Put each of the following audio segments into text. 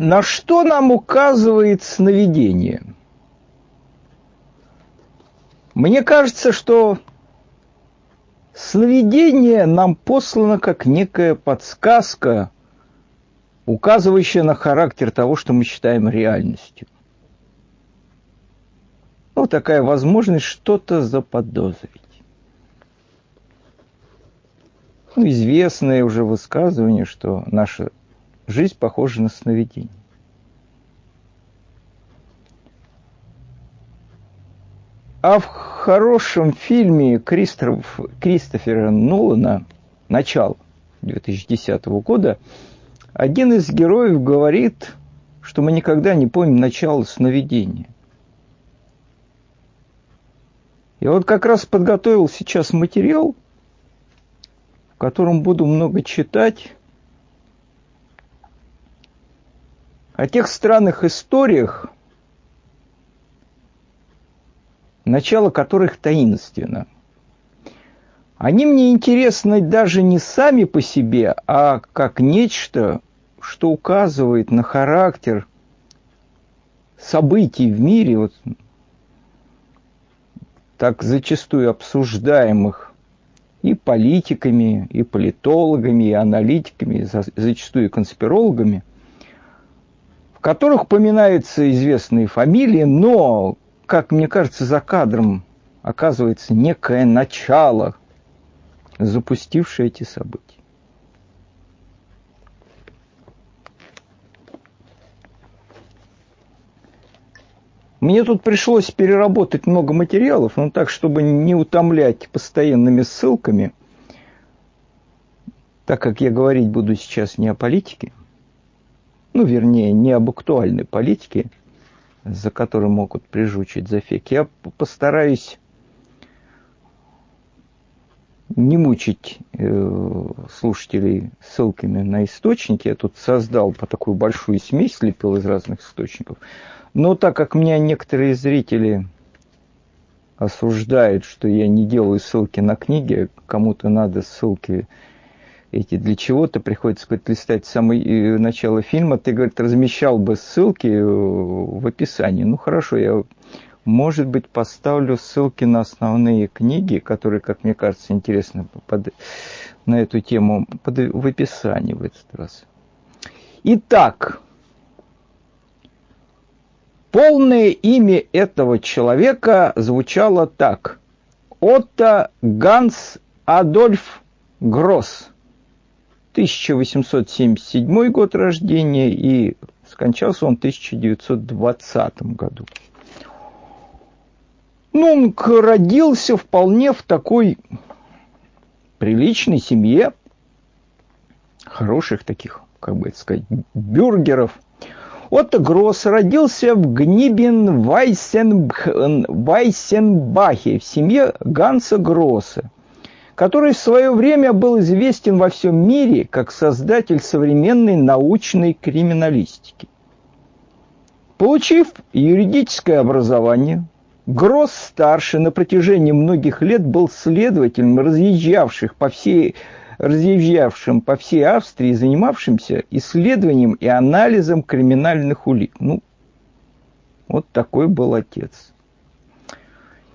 На что нам указывает сновидение? Мне кажется, что сновидение нам послано как некая подсказка, указывающая на характер того, что мы считаем реальностью. Ну, такая возможность что-то заподозрить. Ну, известное уже высказывание, что наша жизнь похожа на сновидение. А в хорошем фильме Кристоф, Кристофера Нолана «Начало» 2010 года один из героев говорит, что мы никогда не помним начало сновидения. Я вот как раз подготовил сейчас материал, в котором буду много читать о тех странных историях, начало которых таинственно. Они мне интересны даже не сами по себе, а как нечто, что указывает на характер событий в мире, вот, так зачастую обсуждаемых и политиками, и политологами, и аналитиками, и зачастую конспирологами – в которых упоминаются известные фамилии, но, как мне кажется, за кадром оказывается некое начало, запустившее эти события. Мне тут пришлось переработать много материалов, но так, чтобы не утомлять постоянными ссылками, так как я говорить буду сейчас не о политике, ну, вернее, не об актуальной политике, за которой могут прижучить зафеки. Я постараюсь не мучить э, слушателей ссылками на источники. Я тут создал по такую большую смесь, слепил из разных источников. Но так как меня некоторые зрители осуждают, что я не делаю ссылки на книги, кому-то надо ссылки эти для чего-то приходится говорит, листать самое э, начало фильма, ты, говорит, размещал бы ссылки э, в описании. Ну, хорошо, я, может быть, поставлю ссылки на основные книги, которые, как мне кажется, интересны под, на эту тему под, в описании в этот раз. Итак, полное имя этого человека звучало так. Отто Ганс Адольф Гросс. 1877 год рождения и скончался он в 1920 году. Ну, он родился вполне в такой приличной семье, хороших таких, как бы это сказать, бюргеров. Отто Гросс родился в Гнибен Вайсенбахе в семье Ганса Гросса который в свое время был известен во всем мире как создатель современной научной криминалистики. Получив юридическое образование, Гросс-старший на протяжении многих лет был следователем, разъезжавших по всей, разъезжавшим по всей Австрии, занимавшимся исследованием и анализом криминальных улик. Ну, вот такой был отец.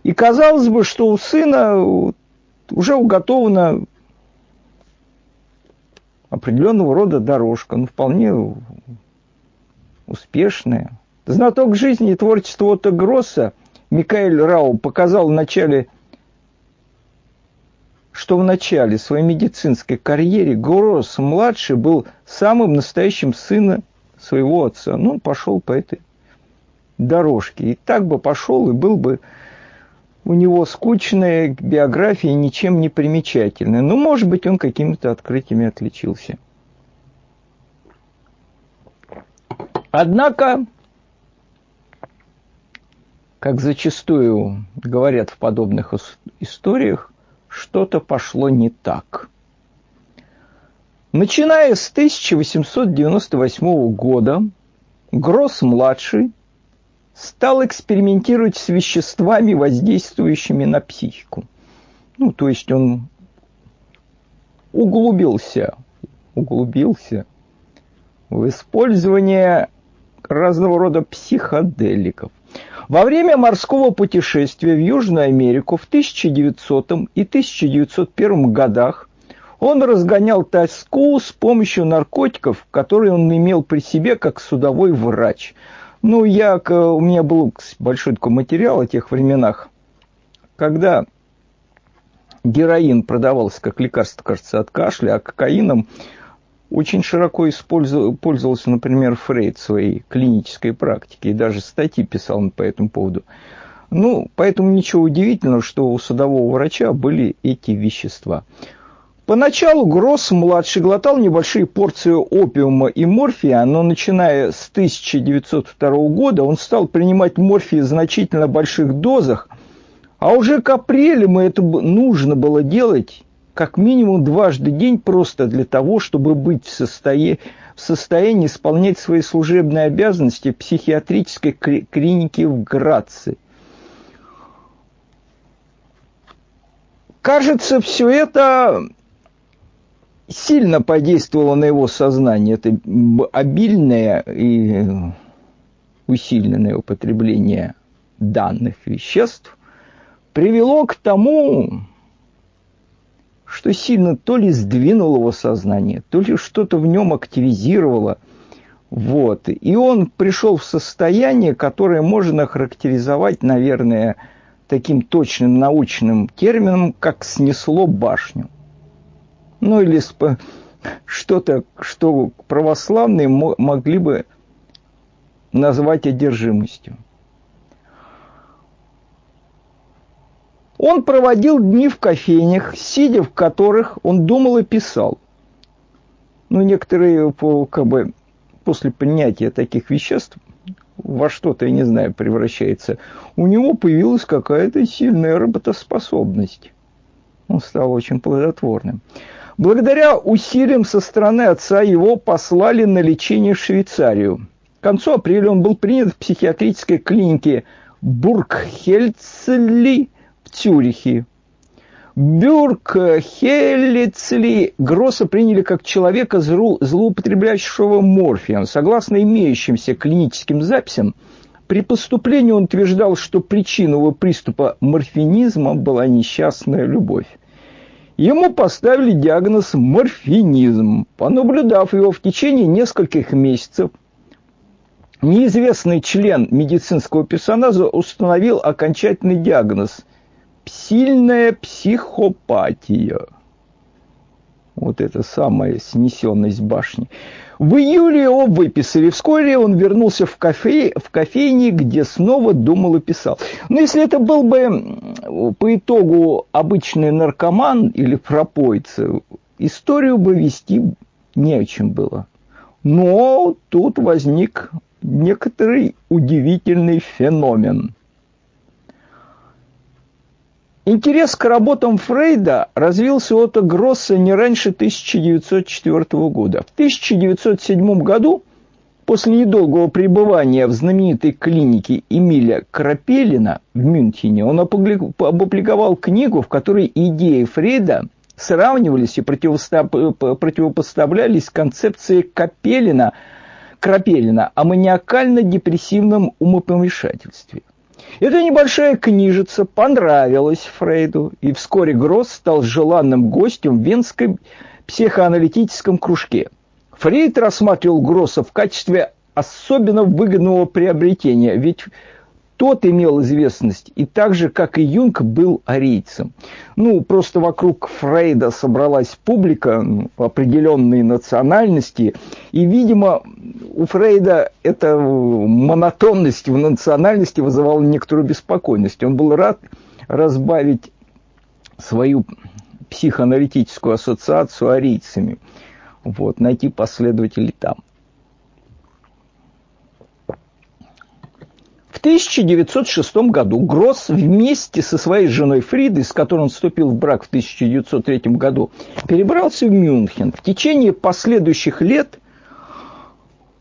И казалось бы, что у сына уже уготована определенного рода дорожка, ну, вполне успешная. Знаток жизни и творчества Отто Гросса Микаэль Рау показал в начале, что в начале своей медицинской карьеры Гросс-младший был самым настоящим сыном своего отца. Ну, он пошел по этой дорожке. И так бы пошел, и был бы у него скучная биография, ничем не примечательная. Ну, может быть, он какими-то открытиями отличился. Однако, как зачастую говорят в подобных историях, что-то пошло не так. Начиная с 1898 года, Гросс-младший – стал экспериментировать с веществами, воздействующими на психику. Ну, то есть он углубился, углубился в использование разного рода психоделиков. Во время морского путешествия в Южную Америку в 1900 и 1901 годах он разгонял тоску с помощью наркотиков, которые он имел при себе как судовой врач. Ну, я, у меня был большой такой материал о тех временах, когда героин продавался как лекарство, кажется, от кашля, а кокаином очень широко пользовался, например, Фрейд в своей клинической практике и даже статьи писал по этому поводу. Ну, поэтому ничего удивительного, что у судового врача были эти вещества. Поначалу Гросс-младший глотал небольшие порции опиума и морфия, но начиная с 1902 года он стал принимать морфий в значительно больших дозах, а уже к апрелю ему это нужно было делать как минимум дважды в день просто для того, чтобы быть в состоянии, в состоянии исполнять свои служебные обязанности в психиатрической клинике в Граце. Кажется, все это сильно подействовало на его сознание. Это обильное и усиленное употребление данных веществ привело к тому, что сильно то ли сдвинуло его сознание, то ли что-то в нем активизировало. Вот. И он пришел в состояние, которое можно характеризовать, наверное, таким точным научным термином, как снесло башню ну или что-то, что православные могли бы назвать одержимостью. Он проводил дни в кофейнях, сидя в которых он думал и писал. Ну, некоторые, как бы, после принятия таких веществ во что-то, я не знаю, превращается, у него появилась какая-то сильная работоспособность. Он стал очень плодотворным. Благодаря усилиям со стороны отца его послали на лечение в Швейцарию. К концу апреля он был принят в психиатрической клинике Бургхельцли в Цюрихе. Бюркхелицли Гросса приняли как человека, злоупотребляющего морфием. Согласно имеющимся клиническим записям, при поступлении он утверждал, что причиной его приступа морфинизма была несчастная любовь. Ему поставили диагноз морфинизм. Понаблюдав его в течение нескольких месяцев, неизвестный член медицинского персонажа установил окончательный диагноз – сильная психопатия. Вот это самая снесенность башни. В июле его выписали. Вскоре он вернулся в, кафе, в кофейне, где снова думал и писал. Но если это был бы по итогу обычный наркоман или пропойца, историю бы вести не о чем было. Но тут возник некоторый удивительный феномен – Интерес к работам Фрейда развился от Гросса не раньше 1904 года. В 1907 году, после недолгого пребывания в знаменитой клинике Эмиля Крапелина в Мюнхене, он опубликовал книгу, в которой идеи Фрейда сравнивались и противопоставлялись концепции Капелина, Крапелина о маниакально-депрессивном умопомешательстве. Эта небольшая книжица понравилась Фрейду, и вскоре Гросс стал желанным гостем в Венской психоаналитическом кружке. Фрейд рассматривал Гросса в качестве особенно выгодного приобретения, ведь тот имел известность, и так же, как и Юнг, был арийцем. Ну, просто вокруг Фрейда собралась публика ну, определенной национальности, и, видимо, у Фрейда эта монотонность в национальности вызывала некоторую беспокойность. Он был рад разбавить свою психоаналитическую ассоциацию арийцами, вот, найти последователей там. 1906 году Гросс вместе со своей женой Фридой, с которой он вступил в брак в 1903 году, перебрался в Мюнхен. В течение последующих лет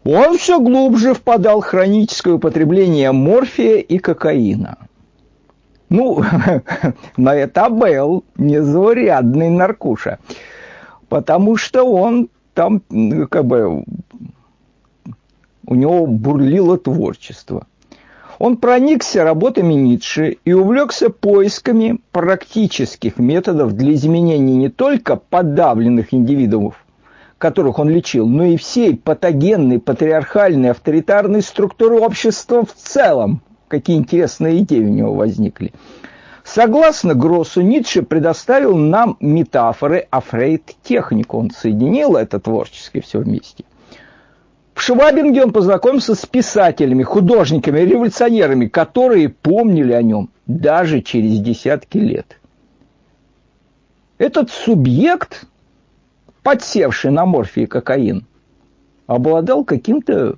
он все глубже впадал в хроническое употребление морфия и кокаина. Ну, на это был незаурядный наркуша, потому что он там как бы у него бурлило творчество. Он проникся работами Ницше и увлекся поисками практических методов для изменения не только подавленных индивидуумов, которых он лечил, но и всей патогенной, патриархальной, авторитарной структуры общества в целом. Какие интересные идеи у него возникли. Согласно Гроссу, Ницше предоставил нам метафоры, а Фрейд – технику. Он соединил это творчески все вместе. В Швабинге он познакомился с писателями, художниками, революционерами, которые помнили о нем даже через десятки лет. Этот субъект, подсевший на морфий кокаин, обладал каким-то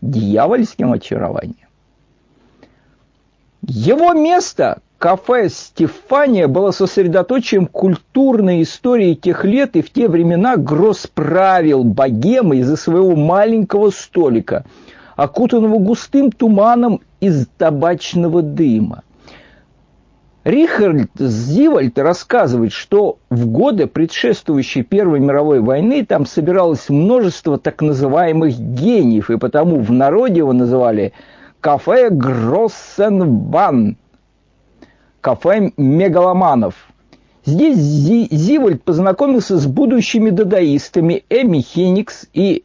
дьявольским очарованием. Его место Кафе «Стефания» было сосредоточием культурной истории тех лет, и в те времена Гросс правил богемой из-за своего маленького столика, окутанного густым туманом из табачного дыма. Рихард Зивальд рассказывает, что в годы, предшествующие Первой мировой войны, там собиралось множество так называемых гениев, и потому в народе его называли «кафе Гроссенбан», кафе мегаломанов. Здесь Зивальд познакомился с будущими дадаистами Эми Хеникс и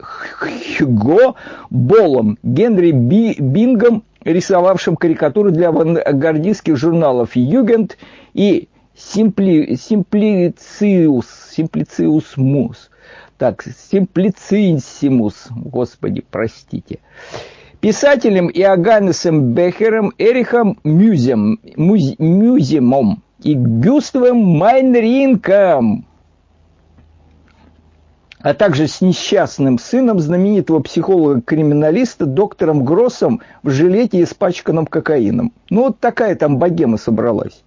Хьюго Болом, Генри Би Бингом, рисовавшим карикатуры для авангардистских журналов «Югент» и Симпли, «Симплициус», «Симплициус Мус». Так, «Симплициссимус», господи, простите писателем Иоганнесом Бехером, Эрихом Мюзем, Мюз, Мюземом и Гюставом Майнринком, а также с несчастным сыном знаменитого психолога-криминалиста доктором Гроссом в жилете, испачканном кокаином. Ну, вот такая там богема собралась.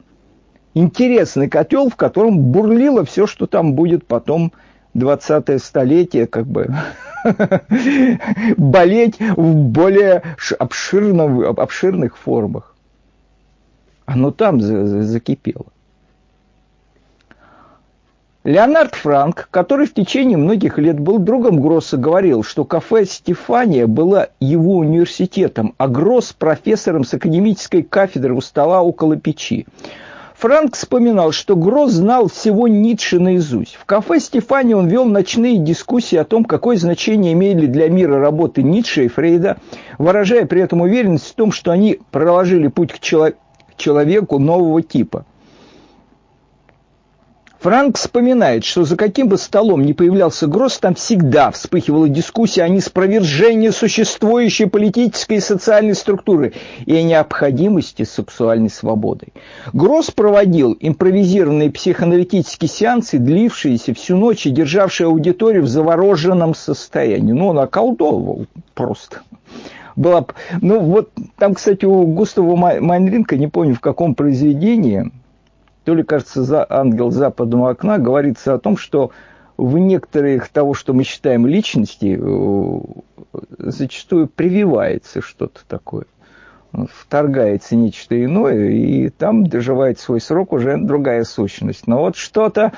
Интересный котел, в котором бурлило все, что там будет потом 20 столетие, как бы болеть в более обширном, обширных формах. Оно там закипело. Леонард Франк, который в течение многих лет был другом Гросса, говорил, что кафе «Стефания» было его университетом, а Гросс – профессором с академической кафедры у стола около печи. Франк вспоминал, что Гросс знал всего Ницше наизусть. В кафе Стефани он вел ночные дискуссии о том, какое значение имели для мира работы Ницше и Фрейда, выражая при этом уверенность в том, что они проложили путь к человеку нового типа – Франк вспоминает, что за каким бы столом ни появлялся Гросс, там всегда вспыхивала дискуссия о неспровержении существующей политической и социальной структуры и о необходимости сексуальной свободы. Гросс проводил импровизированные психоаналитические сеансы, длившиеся всю ночь и державшие аудиторию в завороженном состоянии. Ну, он околдовывал просто была... Ну, вот там, кстати, у Густава Майнринка, не помню в каком произведении, то ли, кажется, за ангел западного окна говорится о том, что в некоторых того, что мы считаем личности, э, зачастую прививается что-то такое. Вторгается нечто иное, и там доживает свой срок уже другая сущность. Но вот что-то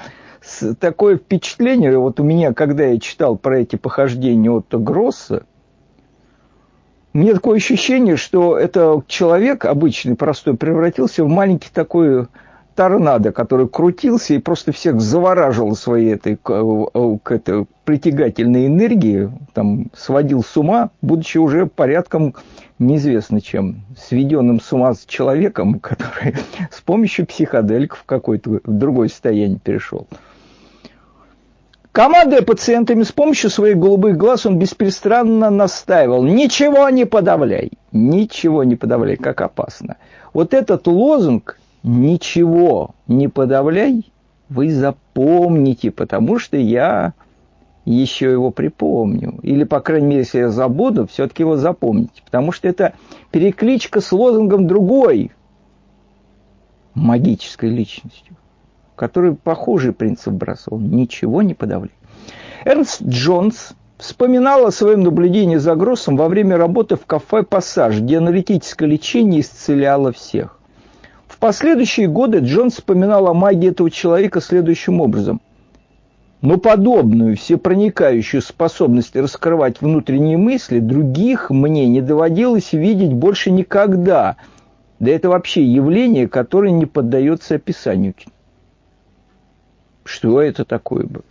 такое впечатление, вот у меня, когда я читал про эти похождения Отто Гросса, мне такое ощущение, что это человек обычный, простой, превратился в маленький такой торнадо, который крутился и просто всех завораживал своей этой к этой притягательной энергией, там сводил с ума, будучи уже порядком неизвестно чем, сведенным с ума с человеком, который с помощью психоделиков в какое-то другое состояние перешел. Командуя пациентами с помощью своих голубых глаз, он беспрестанно настаивал, ничего не подавляй, ничего не подавляй, как опасно. Вот этот лозунг ничего не подавляй, вы запомните, потому что я еще его припомню. Или, по крайней мере, если я забуду, все-таки его запомните. Потому что это перекличка с лозунгом другой магической личностью, который похожий принцип бросал. Ничего не подавляй. Эрнст Джонс вспоминал о своем наблюдении за Гроссом во время работы в кафе «Пассаж», где аналитическое лечение исцеляло всех. В последующие годы Джон вспоминал о магии этого человека следующим образом. Но подобную всепроникающую способность раскрывать внутренние мысли других мне не доводилось видеть больше никогда. Да это вообще явление, которое не поддается описанию. Что это такое было?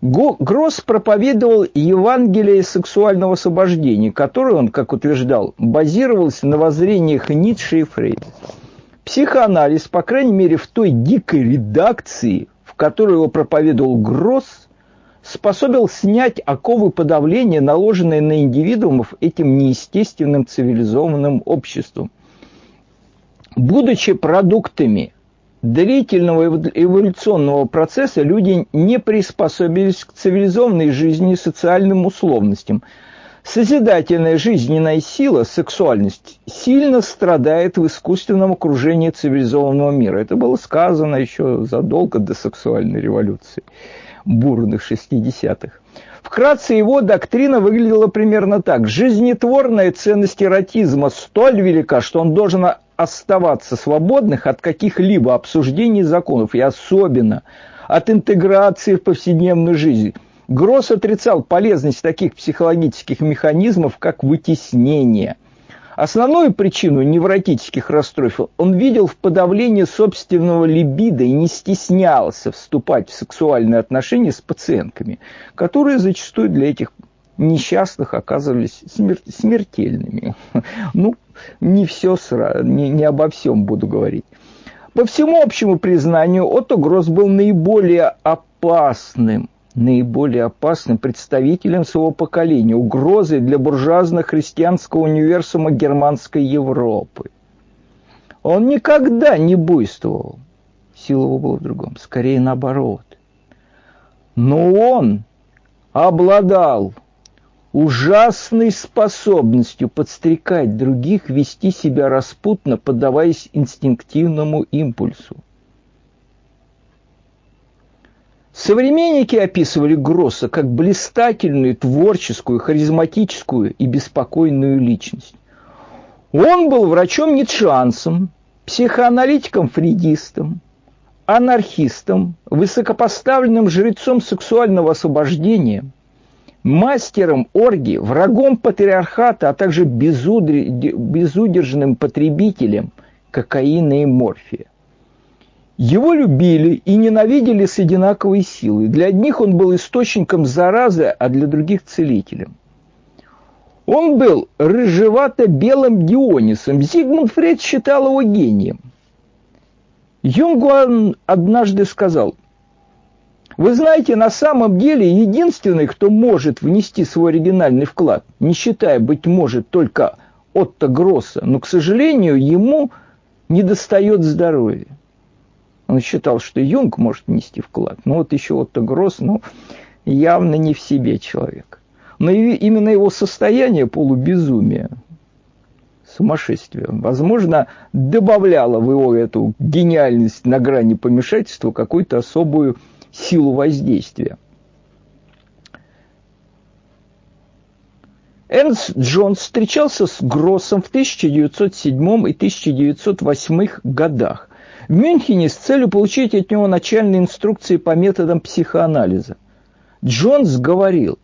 Гросс проповедовал Евангелие сексуального освобождения, которое он, как утверждал, базировался на воззрениях Ницше и Фрейда. Психоанализ, по крайней мере, в той дикой редакции, в которой его проповедовал Гросс, способен снять оковы подавления, наложенные на индивидуумов этим неестественным цивилизованным обществом. Будучи продуктами длительного эволюционного процесса люди не приспособились к цивилизованной жизни и социальным условностям. Созидательная жизненная сила, сексуальность, сильно страдает в искусственном окружении цивилизованного мира. Это было сказано еще задолго до сексуальной революции бурных 60-х. Вкратце его доктрина выглядела примерно так. Жизнетворная ценность эротизма столь велика, что он должен оставаться свободных от каких-либо обсуждений законов, и особенно от интеграции в повседневную жизнь. Гросс отрицал полезность таких психологических механизмов, как вытеснение. Основную причину невротических расстройств он видел в подавлении собственного либидо и не стеснялся вступать в сексуальные отношения с пациентками, которые зачастую для этих несчастных оказывались смер- смертельными. Ну, не все сразу, не, не обо всем буду говорить. По всему общему признанию, Отто Гросс был наиболее опасным, наиболее опасным представителем своего поколения, угрозой для буржуазно-христианского универсума германской Европы. Он никогда не буйствовал. Сила его была в другом, скорее наоборот. Но он обладал ужасной способностью подстрекать других вести себя распутно, поддаваясь инстинктивному импульсу. Современники описывали Гросса как блистательную, творческую, харизматическую и беспокойную личность. Он был врачом-ницшанцем, психоаналитиком-фридистом, анархистом, высокопоставленным жрецом сексуального освобождения – мастером оргии, врагом патриархата, а также безудержным потребителем кокаина и морфия. Его любили и ненавидели с одинаковой силой. Для одних он был источником заразы, а для других – целителем. Он был рыжевато-белым Дионисом. Зигмунд Фрейд считал его гением. Юнгуан однажды сказал – вы знаете, на самом деле единственный, кто может внести свой оригинальный вклад, не считая, быть может, только Отто Гросса, но, к сожалению, ему не достает здоровья. Он считал, что Юнг может внести вклад. Но вот еще Отто Гросс, ну, явно не в себе человек. Но именно его состояние полубезумия, сумасшествия, возможно, добавляло в его эту гениальность на грани помешательства какую-то особую силу воздействия. Эрнст Джонс встречался с Гроссом в 1907 и 1908 годах в Мюнхене с целью получить от него начальные инструкции по методам психоанализа. Джонс говорил,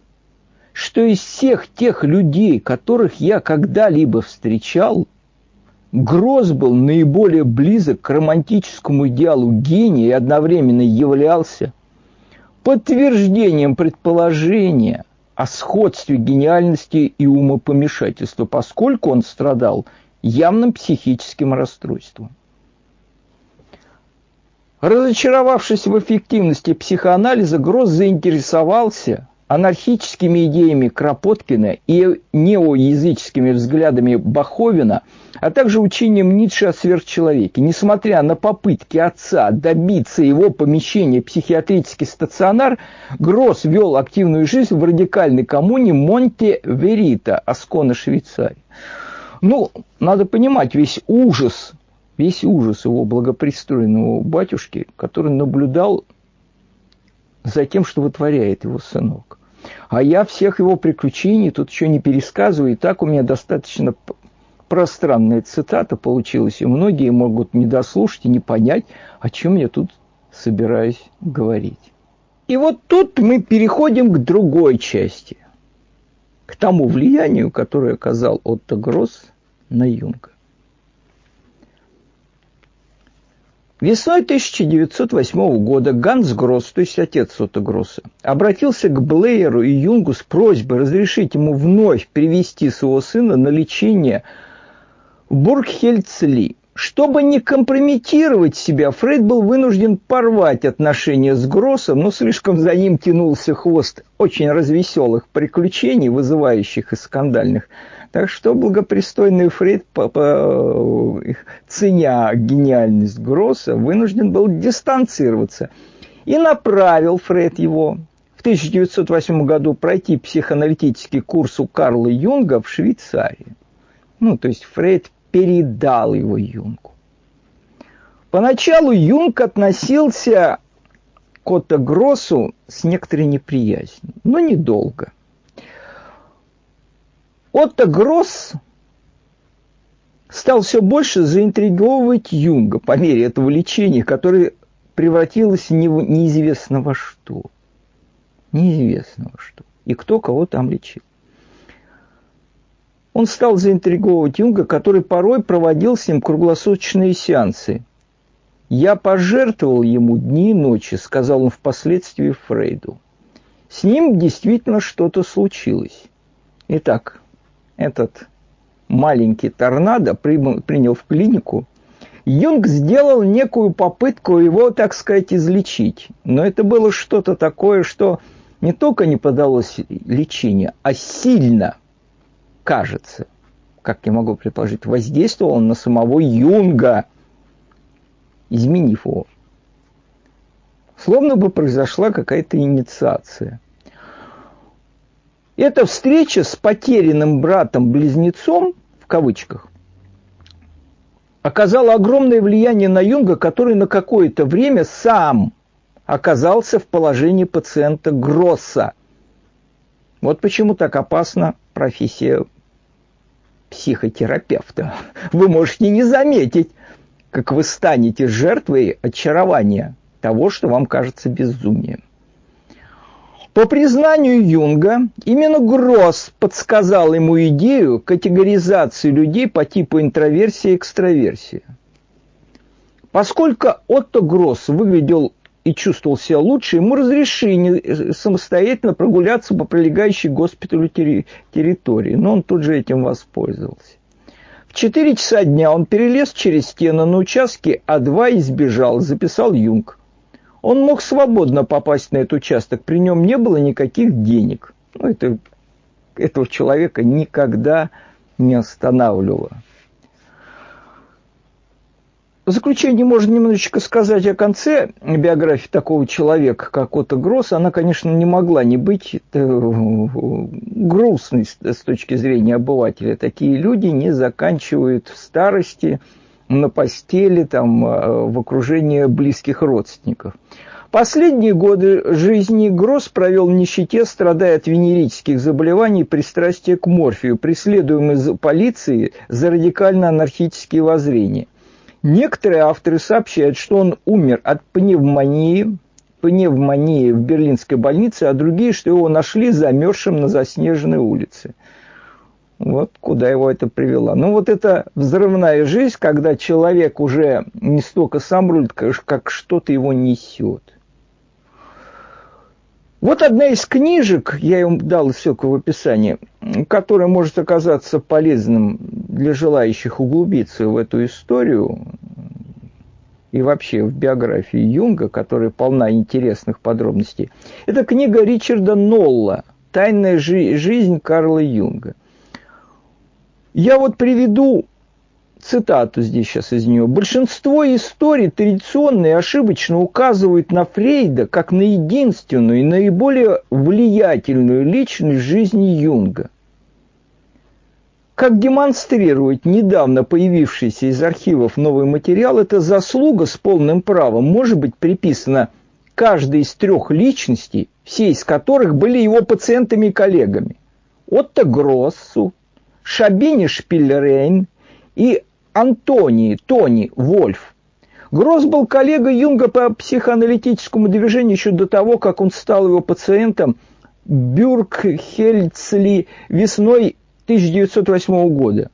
что из всех тех людей, которых я когда-либо встречал, Гросс был наиболее близок к романтическому идеалу гения и одновременно являлся подтверждением предположения о сходстве гениальности и умопомешательства, поскольку он страдал явным психическим расстройством. Разочаровавшись в эффективности психоанализа, Гросс заинтересовался анархическими идеями Кропоткина и неоязыческими взглядами Баховина, а также учением Ницше о сверхчеловеке. Несмотря на попытки отца добиться его помещения в психиатрический стационар, Гросс вел активную жизнь в радикальной коммуне Монте-Верита, Аскона, Швейцария. Ну, надо понимать, весь ужас, весь ужас его благопристроенного батюшки, который наблюдал за тем, что вытворяет его сынок. А я всех его приключений тут еще не пересказываю, и так у меня достаточно пространная цитата получилась, и многие могут не дослушать и не понять, о чем я тут собираюсь говорить. И вот тут мы переходим к другой части, к тому влиянию, которое оказал Отто Гросс на Юнга. Весной 1908 года Ганс Гросс, то есть отец Отто Гросса, обратился к Блейеру и Юнгу с просьбой разрешить ему вновь привести своего сына на лечение в Бургхельцли. Чтобы не компрометировать себя, Фрейд был вынужден порвать отношения с Гроссом, но слишком за ним тянулся хвост очень развеселых приключений, вызывающих и скандальных так что благопристойный Фрейд, по, по, ценя гениальность Гросса, вынужден был дистанцироваться. И направил Фрейд его в 1908 году пройти психоаналитический курс у Карла Юнга в Швейцарии. Ну, то есть Фрейд передал его Юнгу. Поначалу Юнг относился к Отто Гроссу с некоторой неприязнью, но недолго – Отто Гросс стал все больше заинтриговывать Юнга по мере этого лечения, которое превратилось в неизвестно во что. Неизвестно во что. И кто кого там лечил. Он стал заинтриговывать Юнга, который порой проводил с ним круглосуточные сеансы. «Я пожертвовал ему дни и ночи», — сказал он впоследствии Фрейду. С ним действительно что-то случилось. Итак, этот маленький торнадо принял в клинику, Юнг сделал некую попытку его, так сказать, излечить. Но это было что-то такое, что не только не подалось лечению, а сильно, кажется, как я могу предположить, воздействовал на самого Юнга, изменив его. Словно бы произошла какая-то инициация. Эта встреча с потерянным братом-близнецом, в кавычках, оказала огромное влияние на Юнга, который на какое-то время сам оказался в положении пациента Гросса. Вот почему так опасна профессия психотерапевта. Вы можете не заметить, как вы станете жертвой очарования того, что вам кажется безумием. По признанию Юнга, именно Гросс подсказал ему идею категоризации людей по типу интроверсия и экстраверсия. Поскольку Отто Гросс выглядел и чувствовал себя лучше, ему разрешили самостоятельно прогуляться по прилегающей к госпиталю территории, но он тут же этим воспользовался. В 4 часа дня он перелез через стену на участке А2 и сбежал, записал Юнг. Он мог свободно попасть на этот участок, при нем не было никаких денег. Ну, это, этого человека никогда не останавливало. В заключение можно немножечко сказать о конце биографии такого человека, как Отто Гросс. Она, конечно, не могла не быть э, грустной с точки зрения обывателя. Такие люди не заканчивают в старости – на постели, там, э, в окружении близких родственников. Последние годы жизни Гросс провел в нищете, страдая от венерических заболеваний и пристрастия к морфию, преследуемый полицией за радикально-анархические воззрения. Некоторые авторы сообщают, что он умер от пневмонии, пневмонии в берлинской больнице, а другие, что его нашли замерзшим на заснеженной улице. Вот куда его это привело. Ну вот это взрывная жизнь, когда человек уже не столько сам рулит, как что-то его несет. Вот одна из книжек, я им дал ссылку в описании, которая может оказаться полезным для желающих углубиться в эту историю и вообще в биографии Юнга, которая полна интересных подробностей. Это книга Ричарда Нолла «Тайная жизнь Карла Юнга». Я вот приведу цитату здесь сейчас из нее. Большинство историй традиционно и ошибочно указывают на Фрейда как на единственную и наиболее влиятельную личность жизни Юнга. Как демонстрирует недавно появившийся из архивов новый материал, эта заслуга с полным правом может быть приписана каждой из трех личностей, все из которых были его пациентами и коллегами. Отто Гроссу, Шабини Шпиллерейн и Антони, Тони Вольф. Гросс был коллегой Юнга по психоаналитическому движению еще до того, как он стал его пациентом Бюркхельцли весной 1908 года.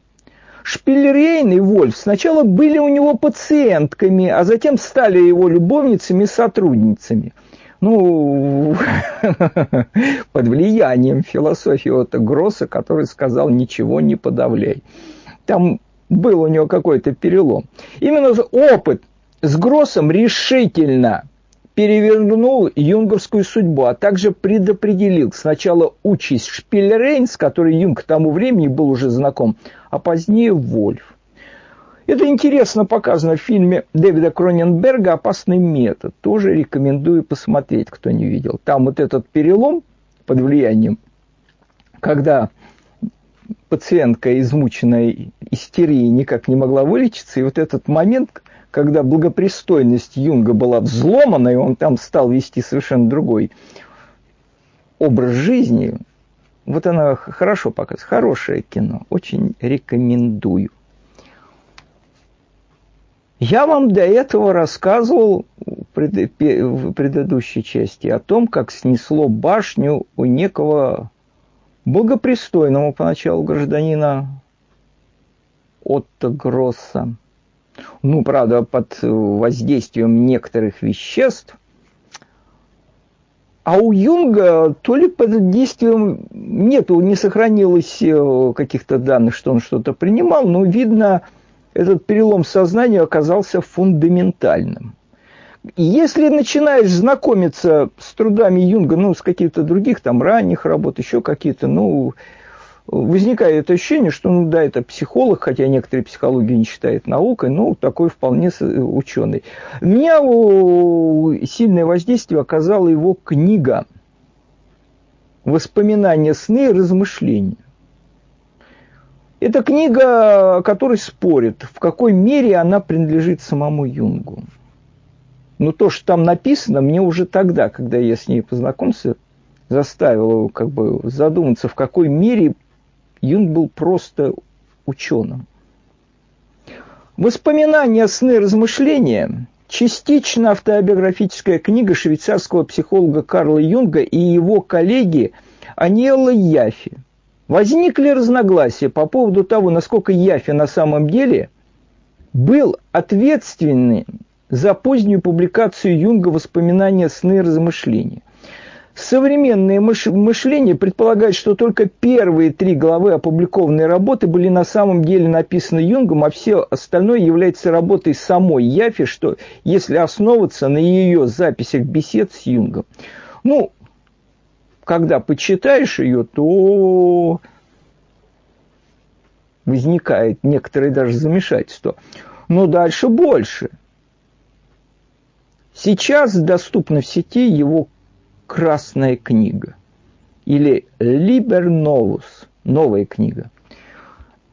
Шпильрейн и Вольф сначала были у него пациентками, а затем стали его любовницами и сотрудницами. Ну, под влиянием философии Отто Гросса, который сказал «ничего не подавляй». Там был у него какой-то перелом. Именно опыт с Гроссом решительно перевернул юнговскую судьбу, а также предопределил сначала участь с которой Юнг к тому времени был уже знаком, а позднее Вольф. Это интересно показано в фильме Дэвида Кроненберга «Опасный метод». Тоже рекомендую посмотреть, кто не видел. Там вот этот перелом под влиянием, когда пациентка, измученная истерией, никак не могла вылечиться, и вот этот момент, когда благопристойность Юнга была взломана, и он там стал вести совершенно другой образ жизни, вот она хорошо показывает. Хорошее кино. Очень рекомендую. Я вам до этого рассказывал в предыдущей части о том, как снесло башню у некого благопристойного поначалу гражданина Отто Гросса ну, правда, под воздействием некоторых веществ. А у Юнга то ли под действием нету, не сохранилось э, каких-то данных, что он что-то принимал, но видно, этот перелом сознания оказался фундаментальным. Если начинаешь знакомиться с трудами Юнга, ну, с каких-то других там ранних работ, еще какие-то, ну, возникает ощущение, что, ну да, это психолог, хотя некоторые психологию не считают наукой, но такой вполне ученый. Меня сильное воздействие оказала его книга «Воспоминания, сны и размышления». Это книга, которая спорит, в какой мере она принадлежит самому Юнгу. Но то, что там написано, мне уже тогда, когда я с ней познакомился, заставило как бы задуматься, в какой мере Юнг был просто ученым. Воспоминания, сны, размышления – частично автобиографическая книга швейцарского психолога Карла Юнга и его коллеги Аниэлла Яфи. Возникли разногласия по поводу того, насколько Яфи на самом деле был ответственным за позднюю публикацию Юнга воспоминания, сны и размышления. Современное мышление предполагает, что только первые три главы опубликованной работы были на самом деле написаны Юнгом, а все остальное является работой самой Яфи, что если основываться на ее записях бесед с Юнгом. Ну, когда почитаешь ее, то возникает некоторое даже замешательство. Но дальше больше. Сейчас доступны в сети его Красная книга или Liber Novus, новая книга.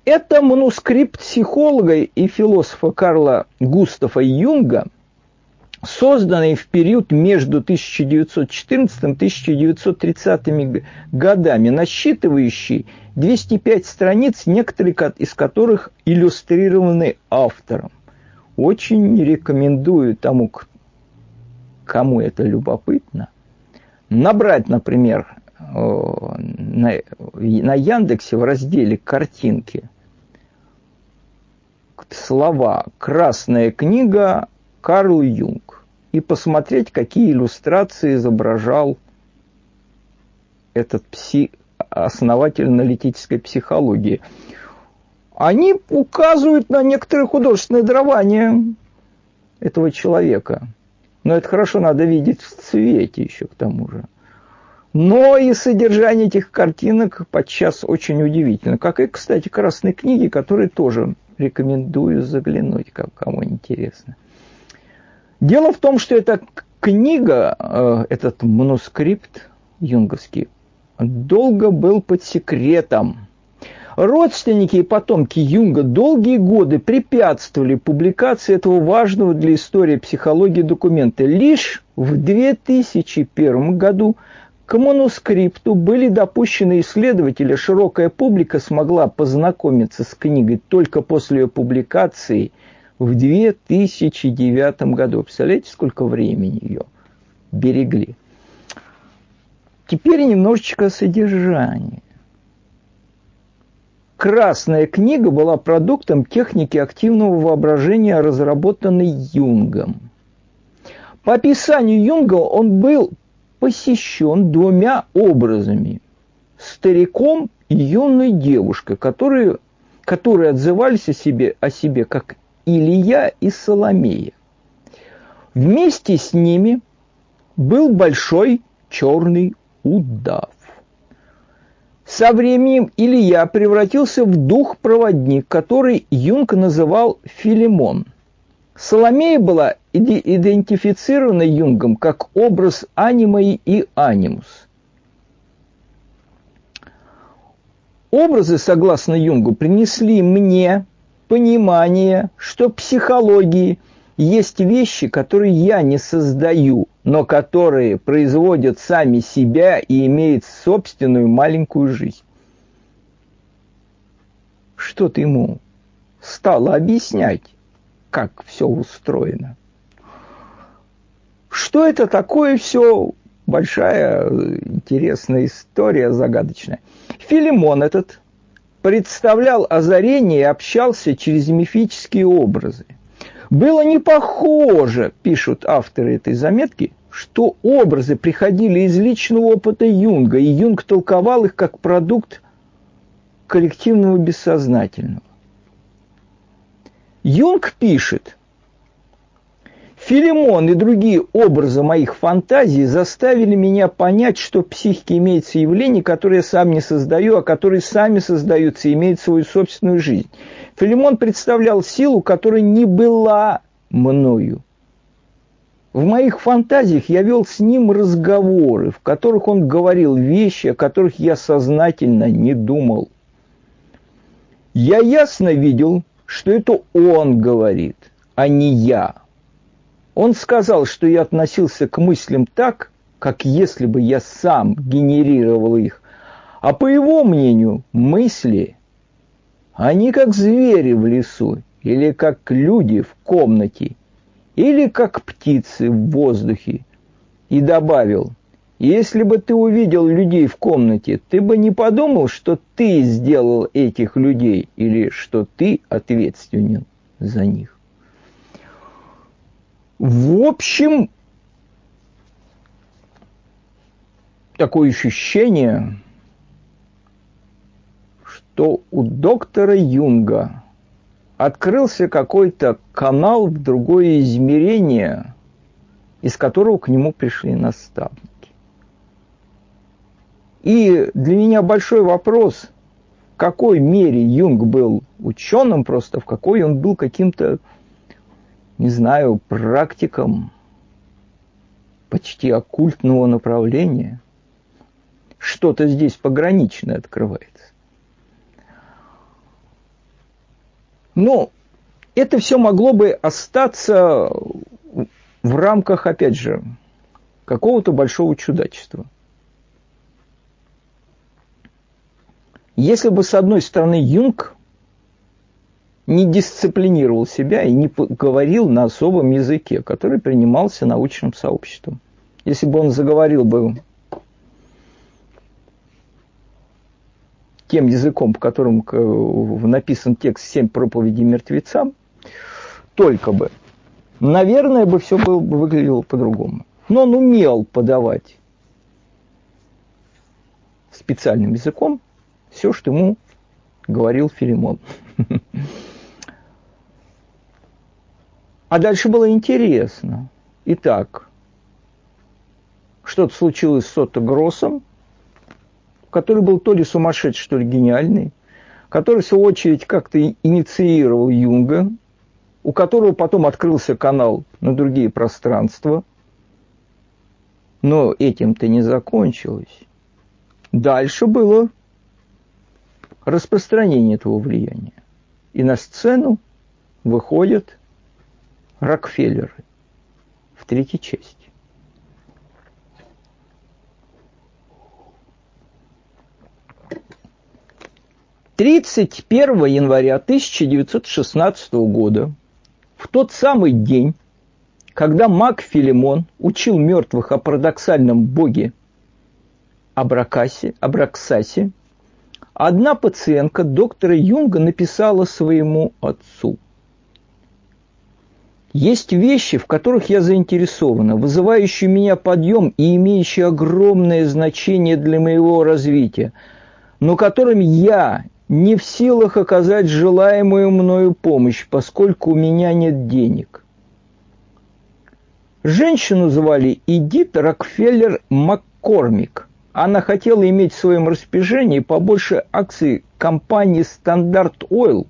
Это манускрипт психолога и философа Карла Густава Юнга, созданный в период между 1914 и 1930 годами, насчитывающий 205 страниц, некоторые из которых иллюстрированы автором. Очень рекомендую тому, кому это любопытно, набрать, например, на, на Яндексе в разделе «Картинки» слова «Красная книга» Карл Юнг и посмотреть, какие иллюстрации изображал этот пси, основатель аналитической психологии. Они указывают на некоторое художественное дарование этого человека – но это хорошо надо видеть в цвете еще к тому же. Но и содержание этих картинок подчас очень удивительно. Как и, кстати, красные книги, которые тоже рекомендую заглянуть, кому интересно. Дело в том, что эта книга, э, этот манускрипт юнговский, долго был под секретом. Родственники и потомки Юнга долгие годы препятствовали публикации этого важного для истории психологии документа. Лишь в 2001 году к манускрипту были допущены исследователи, широкая публика смогла познакомиться с книгой только после ее публикации в 2009 году. Представляете, сколько времени ее берегли? Теперь немножечко о содержании. Красная книга была продуктом техники активного воображения, разработанной Юнгом. По описанию Юнга он был посещен двумя образами. Стариком и юной девушкой, которые, которые отзывались о себе, о себе как Илья и Соломея. Вместе с ними был большой черный удав. Со временем Илья превратился в дух-проводник, который Юнг называл Филимон. Соломея была идентифицирована Юнгом как образ анимы и анимус. Образы, согласно Юнгу, принесли мне понимание, что психологии есть вещи, которые я не создаю, но которые производят сами себя и имеют собственную маленькую жизнь. Что ты ему стала объяснять, как все устроено? Что это такое все? Большая интересная история, загадочная. Филимон этот представлял озарение и общался через мифические образы. Было не похоже, пишут авторы этой заметки, что образы приходили из личного опыта Юнга, и Юнг толковал их как продукт коллективного бессознательного. Юнг пишет, Филимон и другие образы моих фантазий заставили меня понять, что в психике имеется явление, которое я сам не создаю, а которые сами создаются и имеют свою собственную жизнь. Филимон представлял силу, которая не была мною. В моих фантазиях я вел с ним разговоры, в которых он говорил вещи, о которых я сознательно не думал. Я ясно видел, что это он говорит, а не я. Он сказал, что я относился к мыслям так, как если бы я сам генерировал их. А по его мнению, мысли, они как звери в лесу, или как люди в комнате, или как птицы в воздухе. И добавил, если бы ты увидел людей в комнате, ты бы не подумал, что ты сделал этих людей, или что ты ответственен за них. В общем, такое ощущение, что у доктора Юнга открылся какой-то канал в другое измерение, из которого к нему пришли наставники. И для меня большой вопрос, в какой мере Юнг был ученым просто, в какой он был каким-то не знаю, практикам почти оккультного направления. Что-то здесь пограничное открывается. Но это все могло бы остаться в рамках, опять же, какого-то большого чудачества. Если бы, с одной стороны, Юнг не дисциплинировал себя и не говорил на особом языке, который принимался научным сообществом. Если бы он заговорил бы тем языком, по которому написан текст «Семь проповедей мертвецам», только бы, наверное, бы все было бы выглядело по-другому. Но он умел подавать специальным языком все, что ему говорил Филимон. А дальше было интересно. Итак, что-то случилось с Сотто Гроссом, который был то ли сумасшедший, что ли гениальный, который, в свою очередь, как-то инициировал Юнга, у которого потом открылся канал на другие пространства. Но этим-то не закончилось. Дальше было распространение этого влияния. И на сцену выходят Рокфеллеры в третьей части. Тридцать первого января 1916 года В тот самый день, когда маг Филимон учил мертвых о парадоксальном боге Абракасе, Абраксасе, одна пациентка доктора Юнга написала своему отцу. Есть вещи, в которых я заинтересована, вызывающие меня подъем и имеющие огромное значение для моего развития, но которым я не в силах оказать желаемую мною помощь, поскольку у меня нет денег. Женщину звали Эдит Рокфеллер Маккормик. Она хотела иметь в своем распоряжении побольше акций компании Standard Oil,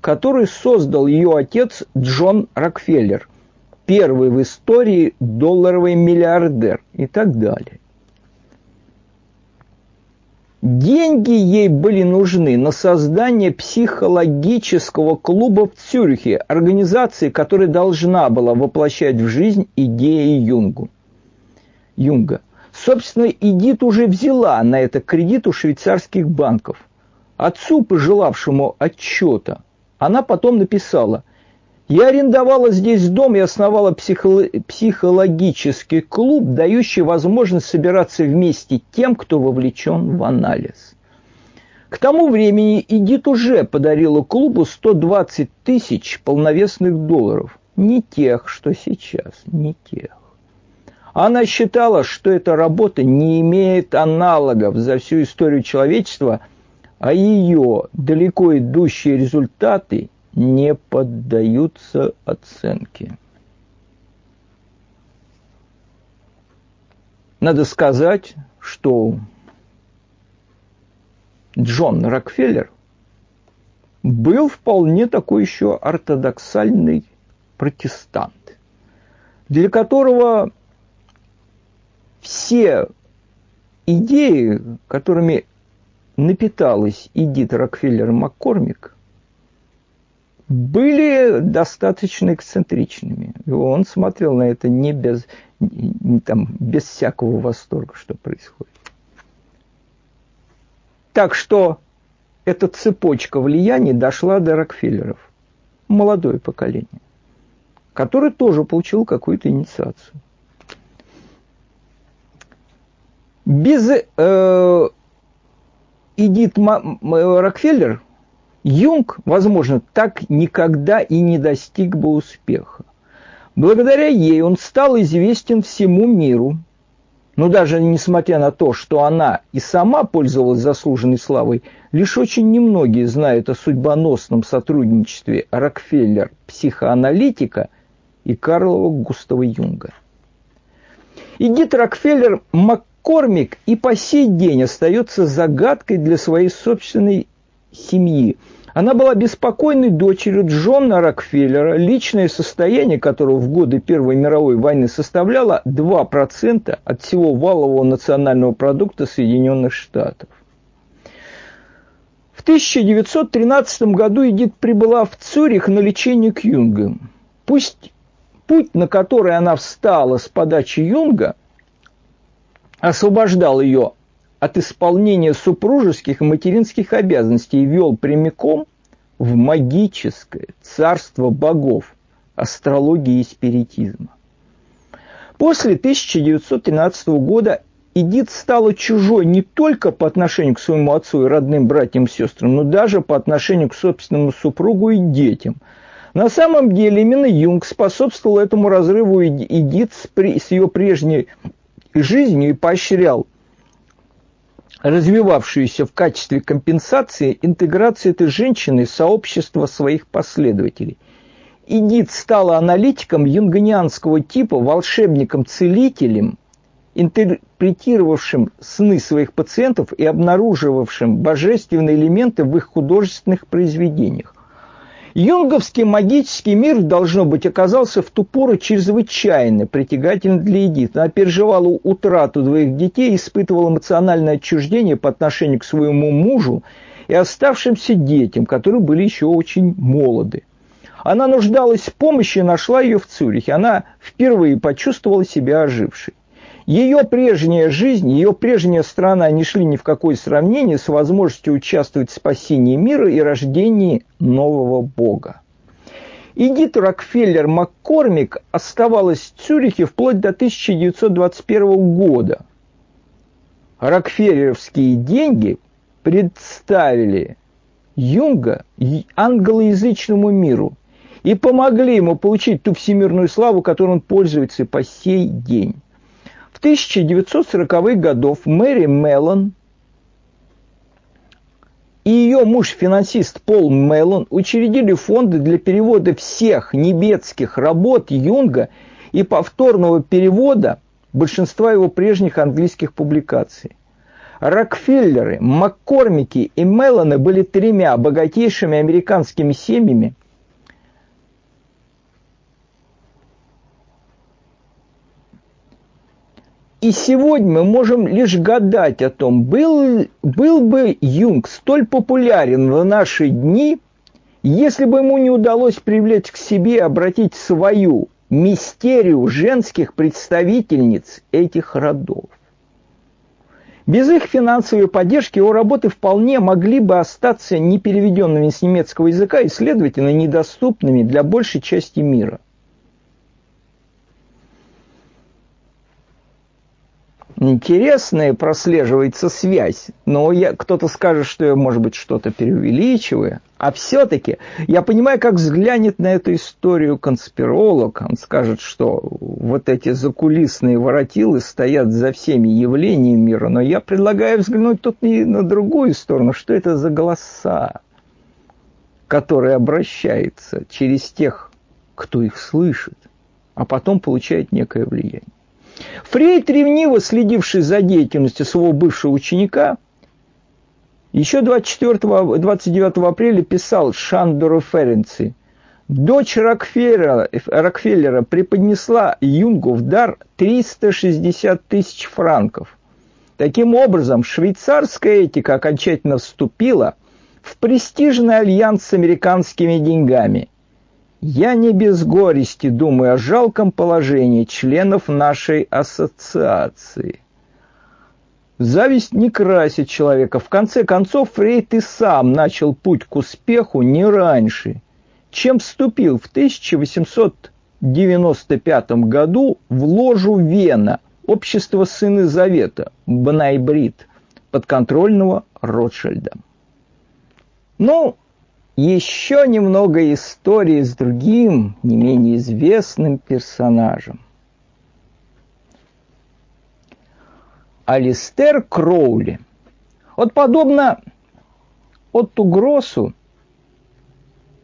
который создал ее отец Джон Рокфеллер, первый в истории долларовый миллиардер и так далее. Деньги ей были нужны на создание психологического клуба в Цюрихе, организации, которая должна была воплощать в жизнь идеи Юнга. Юнга. Собственно, Эдит уже взяла на это кредит у швейцарских банков. Отцу, пожелавшему отчета, она потом написала, «Я арендовала здесь дом и основала психологический клуб, дающий возможность собираться вместе тем, кто вовлечен в анализ». К тому времени Эдит уже подарила клубу 120 тысяч полновесных долларов. Не тех, что сейчас, не тех. Она считала, что эта работа не имеет аналогов за всю историю человечества, а ее далеко идущие результаты не поддаются оценке. Надо сказать, что Джон Рокфеллер был вполне такой еще ортодоксальный протестант, для которого все идеи, которыми напиталась Эдит Рокфеллер Маккормик, были достаточно эксцентричными. Он смотрел на это не без, не, там, без всякого восторга, что происходит. Так что эта цепочка влияний дошла до Рокфеллеров, молодое поколение, которое тоже получило какую-то инициацию. Без э, Эдит Рокфеллер Юнг, возможно, так никогда и не достиг бы успеха. Благодаря ей он стал известен всему миру. Но даже несмотря на то, что она и сама пользовалась заслуженной славой, лишь очень немногие знают о судьбоносном сотрудничестве Рокфеллер-психоаналитика и Карлова Густава Юнга. Эдит Рокфеллер Мак Кормик и по сей день остается загадкой для своей собственной семьи. Она была беспокойной дочерью Джона Рокфеллера, личное состояние которого в годы Первой мировой войны составляло 2% от всего валового национального продукта Соединенных Штатов. В 1913 году Эдит прибыла в Цюрих на лечение к Юнгу. Пусть путь, на который она встала с подачи Юнга – освобождал ее от исполнения супружеских и материнских обязанностей и вел прямиком в магическое царство богов, астрологии и спиритизма. После 1913 года Эдит стала чужой не только по отношению к своему отцу и родным братьям и сестрам, но даже по отношению к собственному супругу и детям. На самом деле именно Юнг способствовал этому разрыву Эдит с ее прежней жизнью и поощрял развивавшуюся в качестве компенсации интеграцию этой женщины в сообщество своих последователей. Идит стала аналитиком юнгонианского типа, волшебником-целителем, интерпретировавшим сны своих пациентов и обнаруживавшим божественные элементы в их художественных произведениях. Юнговский магический мир, должно быть, оказался в ту пору чрезвычайно притягательным для Эдит. Она переживала утрату двоих детей, испытывала эмоциональное отчуждение по отношению к своему мужу и оставшимся детям, которые были еще очень молоды. Она нуждалась в помощи и нашла ее в Цюрихе. Она впервые почувствовала себя ожившей. Ее прежняя жизнь, ее прежняя страна не шли ни в какое сравнение с возможностью участвовать в спасении мира и рождении нового Бога. Эдит Рокфеллер Маккормик оставалась в Цюрихе вплоть до 1921 года. Рокфеллеровские деньги представили Юнга англоязычному миру и помогли ему получить ту всемирную славу, которой он пользуется по сей день. В 1940-х годах Мэри Меллон и ее муж-финансист Пол Меллон учредили фонды для перевода всех немецких работ Юнга и повторного перевода большинства его прежних английских публикаций. Рокфеллеры, Маккормики и Меллоны были тремя богатейшими американскими семьями, И сегодня мы можем лишь гадать о том, был, был бы Юнг столь популярен в наши дни, если бы ему не удалось привлечь к себе и обратить свою мистерию женских представительниц этих родов. Без их финансовой поддержки его работы вполне могли бы остаться непереведенными с немецкого языка и, следовательно, недоступными для большей части мира. Интересная прослеживается связь, но я, кто-то скажет, что я, может быть, что-то преувеличиваю, а все-таки я понимаю, как взглянет на эту историю конспиролог, он скажет, что вот эти закулисные воротилы стоят за всеми явлениями мира, но я предлагаю взглянуть тут и на другую сторону, что это за голоса, которые обращаются через тех, кто их слышит, а потом получает некое влияние. Фрейд, ревниво следивший за деятельностью своего бывшего ученика, еще 24, 29 апреля писал Шандору Ференци. Дочь Рокфеллера, Рокфеллера преподнесла Юнгу в дар 360 тысяч франков. Таким образом, швейцарская этика окончательно вступила в престижный альянс с американскими деньгами – я не без горести думаю о жалком положении членов нашей ассоциации. Зависть не красит человека. В конце концов, Фрейд и сам начал путь к успеху не раньше, чем вступил в 1895 году в ложу Вена, общество Сыны Завета, Бнайбрид, подконтрольного Ротшильда. Ну, еще немного истории с другим, не менее известным персонажем. Алистер Кроули. Вот подобно Отту Гроссу,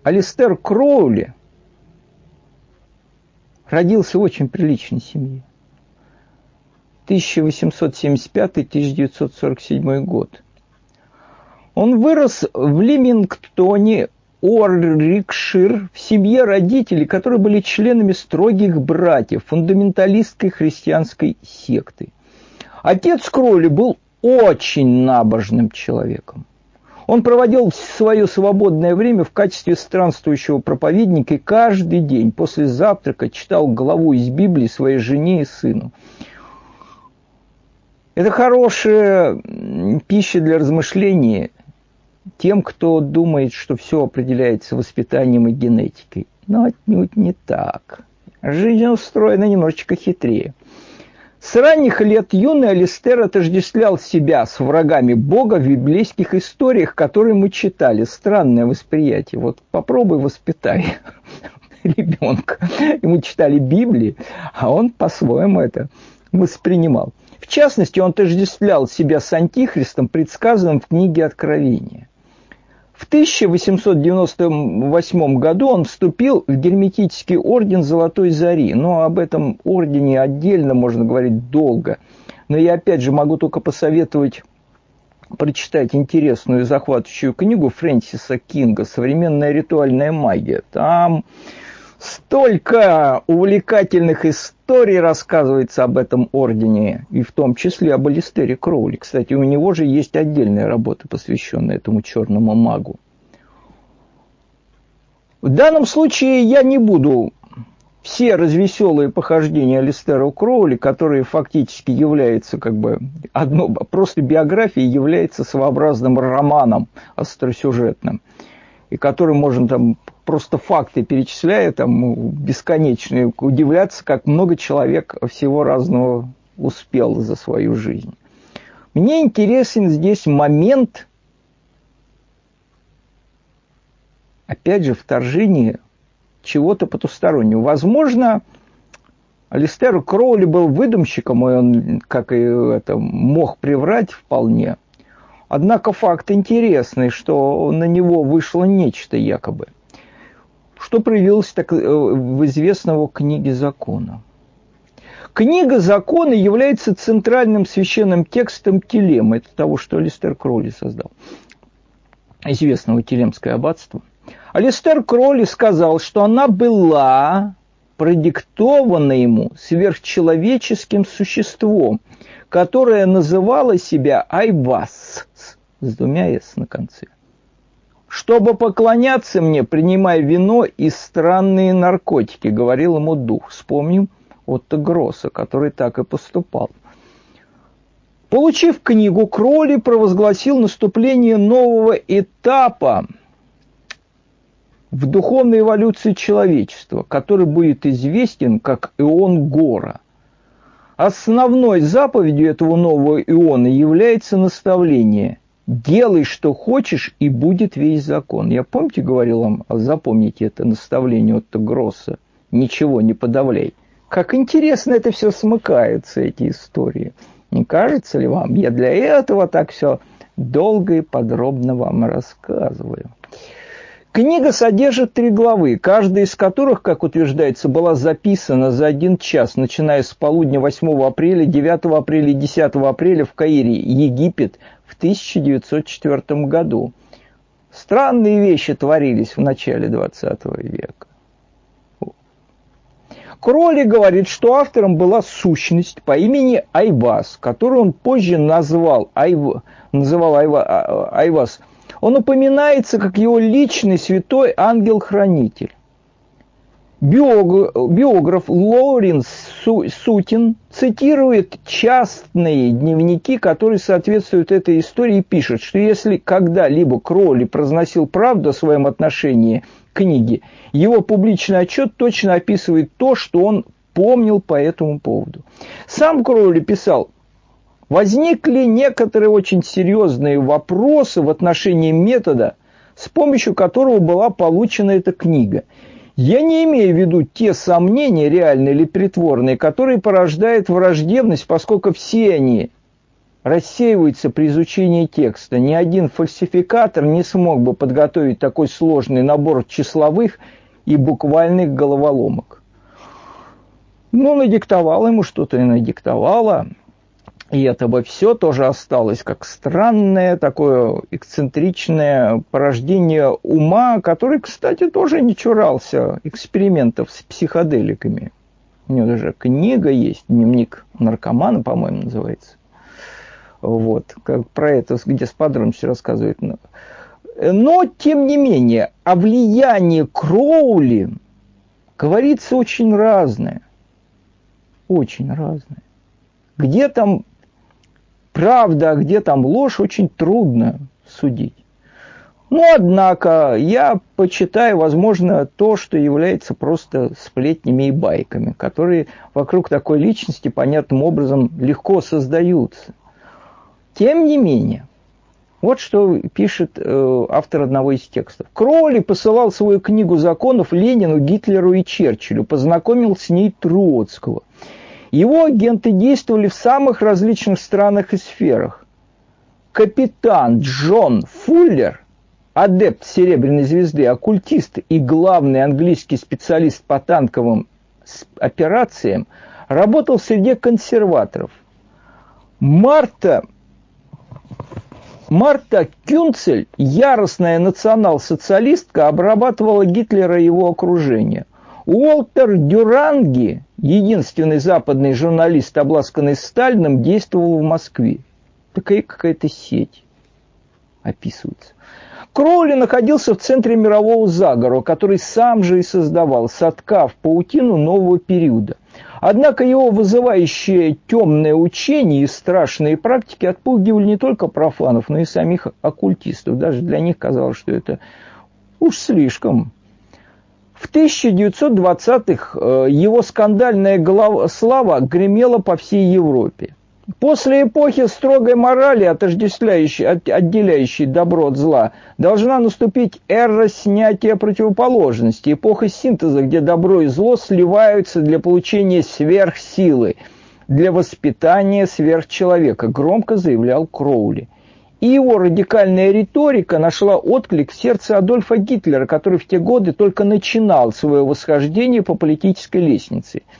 Алистер Кроули родился в очень приличной семье. 1875-1947 год. Он вырос в Лимингтоне, Уоррикшир, в семье родителей, которые были членами строгих братьев, фундаменталистской христианской секты. Отец Кроули был очень набожным человеком. Он проводил свое свободное время в качестве странствующего проповедника и каждый день после завтрака читал главу из Библии своей жене и сыну. Это хорошая пища для размышления – тем, кто думает, что все определяется воспитанием и генетикой. Но отнюдь не так. Жизнь устроена немножечко хитрее. С ранних лет юный Алистер отождествлял себя с врагами Бога в библейских историях, которые мы читали. Странное восприятие. Вот попробуй воспитай ребенка. Ему читали Библии, а он по-своему это воспринимал. В частности, он отождествлял себя с Антихристом, предсказанным в книге Откровения. В 1898 году он вступил в герметический орден Золотой Зари. Но об этом ордене отдельно можно говорить долго. Но я опять же могу только посоветовать прочитать интересную и захватывающую книгу Фрэнсиса Кинга «Современная ритуальная магия». Там Столько увлекательных историй рассказывается об этом ордене, и в том числе об Алистере Кроули. Кстати, у него же есть отдельная работа, посвященная этому черному магу. В данном случае я не буду все развеселые похождения Алистера Кроули, которые фактически являются как бы одно, просто биографией является своеобразным романом остросюжетным, и который можно там просто факты перечисляя, там бесконечные, удивляться, как много человек всего разного успел за свою жизнь. Мне интересен здесь момент, опять же, вторжения чего-то потустороннего. Возможно, Алистер Кроули был выдумщиком, и он, как и это, мог приврать вполне. Однако факт интересный, что на него вышло нечто якобы. Что проявилось так, э, в известного книге закона. Книга закона является центральным священным текстом Телема. Это того, что Алистер Кроули создал. Известного Телемское аббатство. Алистер Кроули сказал, что она была продиктована ему сверхчеловеческим существом, которое называло себя Айвас с двумя «с» на конце. «Чтобы поклоняться мне, принимай вино и странные наркотики», — говорил ему дух. Вспомним Отто Гросса, который так и поступал. Получив книгу, Кроли провозгласил наступление нового этапа в духовной эволюции человечества, который будет известен как Ион Гора. Основной заповедью этого нового Иона является наставление «Делай, что хочешь, и будет весь закон». Я, помните, говорил вам, запомните это наставление от Гросса, «Ничего не подавляй». Как интересно это все смыкается, эти истории. Не кажется ли вам? Я для этого так все долго и подробно вам рассказываю. Книга содержит три главы, каждая из которых, как утверждается, была записана за один час, начиная с полудня 8 апреля, 9 апреля и 10 апреля в Каире, Египет, в 1904 году. Странные вещи творились в начале 20 века. Кроли говорит, что автором была сущность по имени Айвас, которую он позже назвал, Айв, называл Айва, а, Айвас. Он упоминается как его личный святой ангел-хранитель. Биограф Лоуренс Сутин цитирует частные дневники, которые соответствуют этой истории, и пишет, что если когда-либо Кроули произносил правду о своем отношении к книге, его публичный отчет точно описывает то, что он помнил по этому поводу. Сам Кроули писал, возникли некоторые очень серьезные вопросы в отношении метода, с помощью которого была получена эта книга – я не имею в виду те сомнения, реальные или притворные, которые порождают враждебность, поскольку все они рассеиваются при изучении текста. Ни один фальсификатор не смог бы подготовить такой сложный набор числовых и буквальных головоломок. Ну, надиктовала ему что-то и надиктовала. И это бы все тоже осталось как странное такое эксцентричное порождение ума, который, кстати, тоже не чурался экспериментов с психоделиками. У него даже книга есть, дневник наркомана, по-моему, называется. Вот, как про это, где с подробностью рассказывает. Но, тем не менее, о влиянии Кроули говорится очень разное. Очень разное. Где там правда, а где там ложь, очень трудно судить. Но, однако, я почитаю, возможно, то, что является просто сплетнями и байками, которые вокруг такой личности понятным образом легко создаются. Тем не менее, вот что пишет э, автор одного из текстов. Кроули посылал свою книгу законов Ленину, Гитлеру и Черчиллю, познакомил с ней Троцкого – его агенты действовали в самых различных странах и сферах. Капитан Джон Фуллер, адепт Серебряной звезды, оккультист и главный английский специалист по танковым операциям, работал среди консерваторов. Марта Марта Кюнцель, яростная национал-социалистка, обрабатывала Гитлера и его окружение. Уолтер Дюранги, единственный западный журналист, обласканный Сталином, действовал в Москве. Такая какая-то сеть описывается. Кроули находился в центре мирового заговора, который сам же и создавал, соткав паутину нового периода. Однако его вызывающие темное учение и страшные практики отпугивали не только профанов, но и самих оккультистов. Даже для них казалось, что это уж слишком В 1920-х э, его скандальная слава гремела по всей Европе. После эпохи строгой морали, отождествляющей, отделяющей добро от зла, должна наступить эра снятия противоположности, эпоха синтеза, где добро и зло сливаются для получения сверхсилы, для воспитания сверхчеловека, громко заявлял Кроули. И его радикальная риторика нашла отклик в сердце Адольфа Гитлера, который в те годы только начинал свое восхождение по политической лестнице –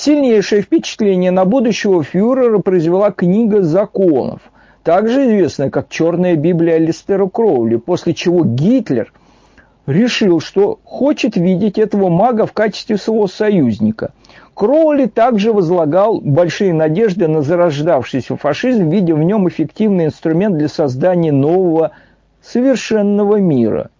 Сильнейшее впечатление на будущего фюрера произвела книга законов, также известная как «Черная Библия Алистера Кроули», после чего Гитлер решил, что хочет видеть этого мага в качестве своего союзника. Кроули также возлагал большие надежды на зарождавшийся фашизм, видя в нем эффективный инструмент для создания нового совершенного мира –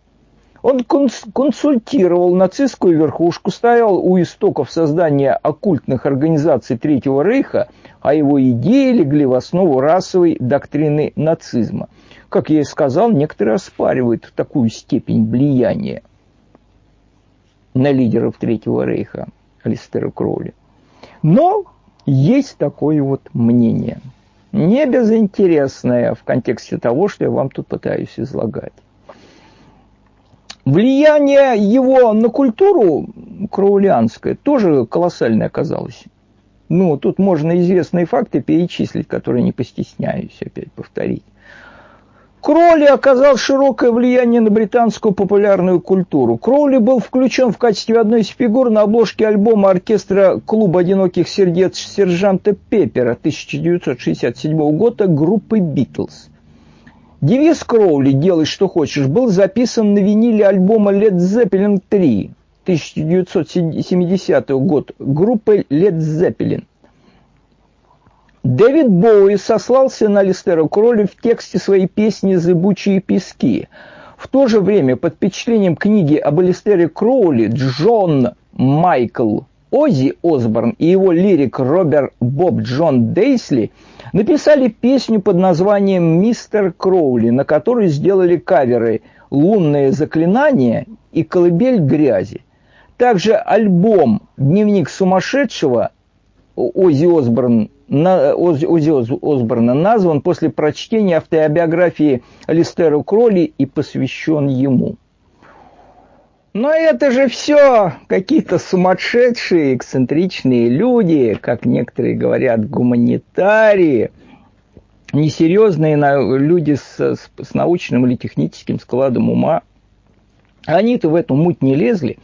он консультировал нацистскую верхушку, стоял у истоков создания оккультных организаций Третьего Рейха, а его идеи легли в основу расовой доктрины нацизма. Как я и сказал, некоторые оспаривают такую степень влияния на лидеров Третьего Рейха Алистера Кроули. Но есть такое вот мнение, не безинтересное в контексте того, что я вам тут пытаюсь излагать. Влияние его на культуру краулианское тоже колоссальное оказалось. Ну, тут можно известные факты перечислить, которые не постесняюсь опять повторить. Кроули оказал широкое влияние на британскую популярную культуру. Кроули был включен в качестве одной из фигур на обложке альбома оркестра «Клуб одиноких сердец» сержанта Пеппера 1967 года группы «Битлз». Девиз Кроули «Делай, что хочешь» был записан на виниле альбома Led Zeppelin 3 1970 год группы Led Zeppelin. Дэвид Боуи сослался на Листера Кроули в тексте своей песни «Зыбучие пески». В то же время под впечатлением книги об Алистере Кроули Джон Майкл Оззи Осборн и его лирик Роберт Боб Джон Дейсли – написали песню под названием «Мистер Кроули», на которой сделали каверы «Лунное заклинание» и «Колыбель грязи». Также альбом «Дневник сумасшедшего» Оззи, Осборн, Оззи Осборна назван после прочтения автобиографии Листера Кроли и посвящен ему. Но это же все какие-то сумасшедшие, эксцентричные люди, как некоторые говорят, гуманитарии, несерьезные люди с, с, с научным или техническим складом ума. Они-то в эту муть не лезли.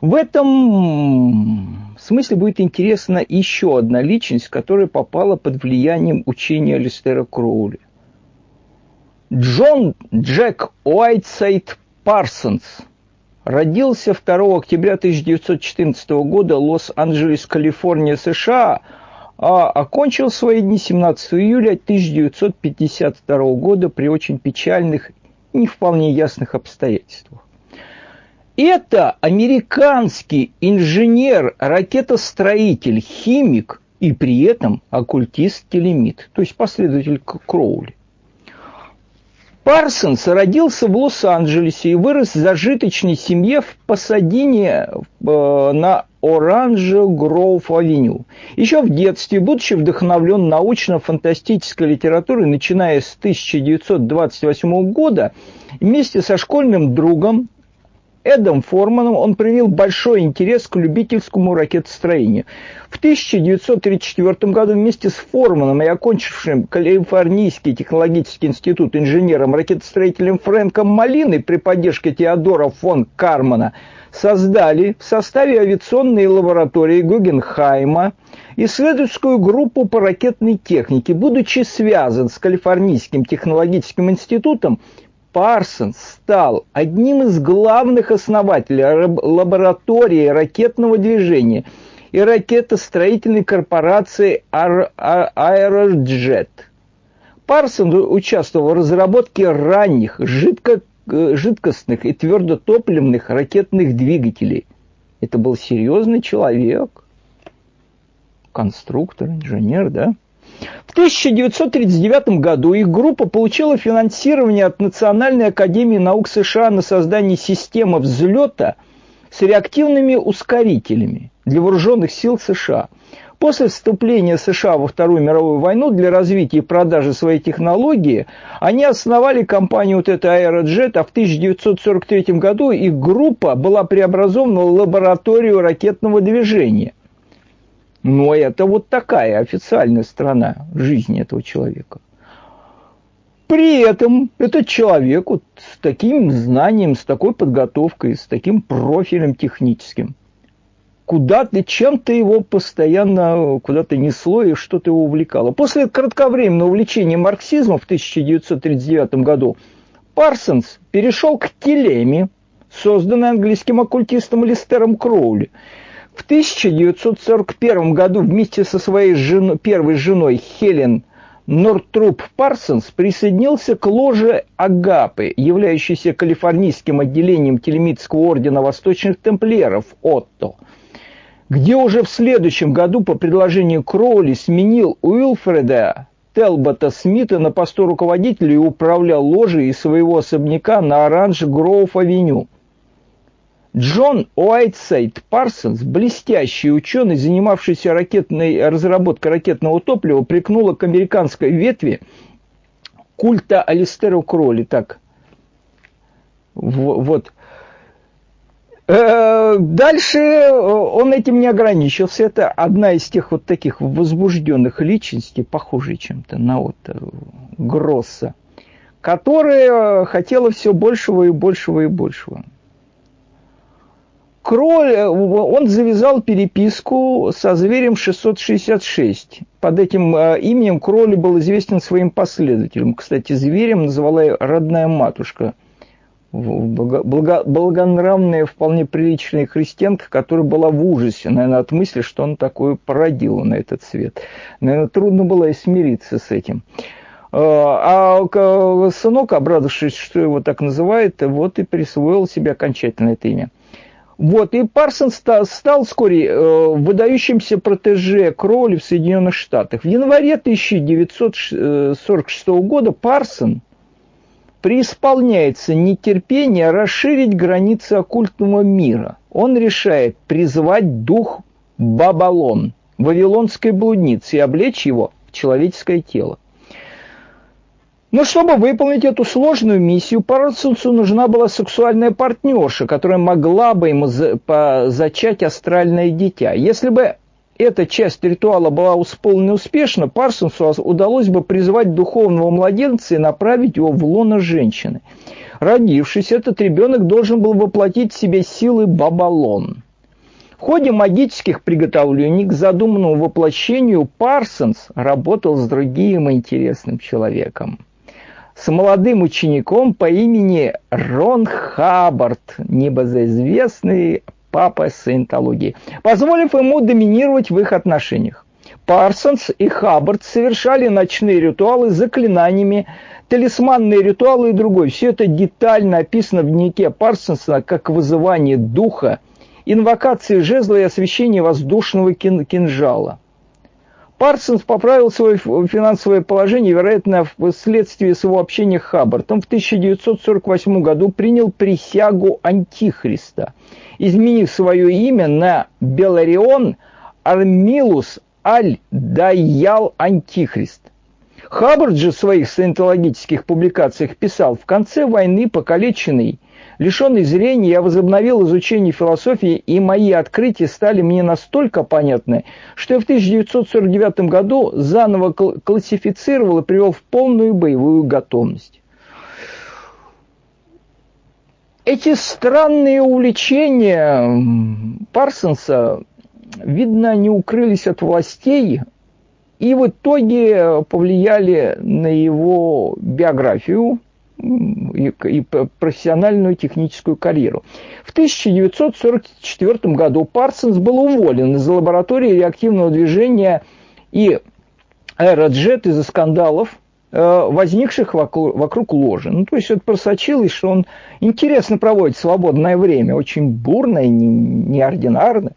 В этом смысле будет интересна еще одна личность, которая попала под влиянием учения Листера Кроули. Джон Джек Уайтсайд Парсонс – Родился 2 октября 1914 года в Лос-Анджелес, Калифорния, США, а окончил свои дни 17 июля 1952 года при очень печальных и не вполне ясных обстоятельствах. Это американский инженер, ракетостроитель, химик и при этом оккультист-телемит, то есть последователь Кроули. Парсонс родился в Лос-Анджелесе и вырос в зажиточной семье в Пасадине э, на Оранж Гроув Авеню. Еще в детстве, будучи вдохновлен научно-фантастической литературой, начиная с 1928 года, вместе со школьным другом Эдом Форманом он проявил большой интерес к любительскому ракетостроению. В 1934 году вместе с Форманом и окончившим Калифорнийский технологический институт инженером-ракетостроителем Фрэнком Малиной при поддержке Теодора фон Кармана создали в составе авиационной лаборатории Гугенхайма исследовательскую группу по ракетной технике. Будучи связан с Калифорнийским технологическим институтом, Парсонс стал одним из главных основателей лаборатории ракетного движения и ракетостроительной корпорации Aerojet. Парсон участвовал в разработке ранних жидко, жидкостных и твердотопливных ракетных двигателей. Это был серьезный человек, конструктор, инженер, да? В 1939 году их группа получила финансирование от Национальной академии наук США на создание системы взлета с реактивными ускорителями для вооруженных сил США. После вступления США во Вторую мировую войну для развития и продажи своей технологии они основали компанию вот эта Aerojet, а в 1943 году их группа была преобразована в лабораторию ракетного движения. Но это вот такая официальная сторона жизни этого человека. При этом этот человек вот с таким знанием, с такой подготовкой, с таким профилем техническим, куда-то, чем-то его постоянно куда-то несло и что-то его увлекало. После кратковременного увлечения марксизмом в 1939 году Парсонс перешел к телеме, созданной английским оккультистом Алистером Кроули. В 1941 году вместе со своей женой, первой женой Хелен Нортруп Парсонс присоединился к ложе Агапы, являющейся калифорнийским отделением Телемитского ордена Восточных Темплиеров ОТО, где уже в следующем году по предложению Кроули сменил Уилфреда Телбота Смита на посту руководителя и управлял ложей из своего особняка на Оранж-Гроув-авеню – Джон Уайтсайд Парсонс, блестящий ученый, занимавшийся ракетной, разработкой ракетного топлива, прикнула к американской ветви культа Алистеру Кроли. Так, вот. Э, дальше он этим не ограничился. Это одна из тех вот таких возбужденных личностей, похожей чем-то на вот Гросса, которая хотела все большего и большего и большего. Кроль, э, он завязал переписку со зверем 666. Под этим э, именем Кроль был известен своим последователям. Кстати, зверем называла родная матушка. Благо, благонравная, вполне приличная христианка, которая была в ужасе, наверное, от мысли, что он такое породил на этот свет. Наверное, трудно было и смириться с этим. Э, а сынок, обрадовавшись, что его так называют, вот и присвоил себе окончательно это имя. Вот, и Парсон стал, стал вскоре э, выдающимся протеже Кроули в Соединенных Штатах. В январе 1946 года Парсон преисполняется нетерпение расширить границы оккультного мира. Он решает призвать дух Бабалон, вавилонской блудницы, и облечь его в человеческое тело. Но чтобы выполнить эту сложную миссию, Парсонсу нужна была сексуальная партнерша, которая могла бы ему зачать астральное дитя. Если бы эта часть ритуала была исполнена успешно, Парсонсу удалось бы призвать духовного младенца и направить его в лоно женщины. Родившись, этот ребенок должен был воплотить в себе силы Бабалон. В ходе магических приготовлений к задуманному воплощению Парсонс работал с другим интересным человеком – с молодым учеником по имени Рон Хаббард, небезызвестный папа саентологии, позволив ему доминировать в их отношениях. Парсонс и Хаббард совершали ночные ритуалы с заклинаниями, талисманные ритуалы и другое. Все это детально описано в дневнике Парсонса как вызывание духа, инвокации жезла и освещение воздушного кин кинжала. Парсонс поправил свое финансовое положение, вероятно, вследствие своего общения с Хаббартом. В 1948 году принял присягу Антихриста, изменив свое имя на Беларион Армилус Аль-Даял Антихрист. Хаббард же в своих саентологических публикациях писал, в конце войны покалеченный – Лишенный зрения, я возобновил изучение философии, и мои открытия стали мне настолько понятны, что я в 1949 году заново классифицировал и привел в полную боевую готовность. Эти странные увлечения Парсонса, видно, не укрылись от властей, и в итоге повлияли на его биографию, и, и профессиональную техническую карьеру. В 1944 году Парсонс был уволен из лаборатории реактивного движения и аэроджет из-за скандалов, э, возникших вокруг, ложи. Ну, то есть это просочилось, что он интересно проводит свободное время, очень бурно и неординарно.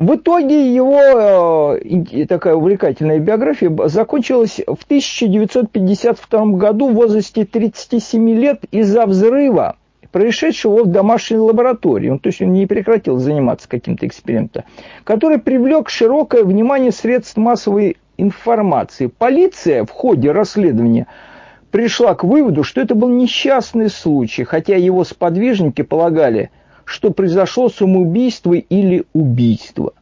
В итоге его э, такая увлекательная биография закончилась в 1952 году в возрасте 37 лет из-за взрыва происшедшего в домашней лаборатории, то есть он не прекратил заниматься каким-то экспериментом, который привлек широкое внимание средств массовой информации. Полиция в ходе расследования пришла к выводу, что это был несчастный случай, хотя его сподвижники полагали, что произошло самоубийство или убийство.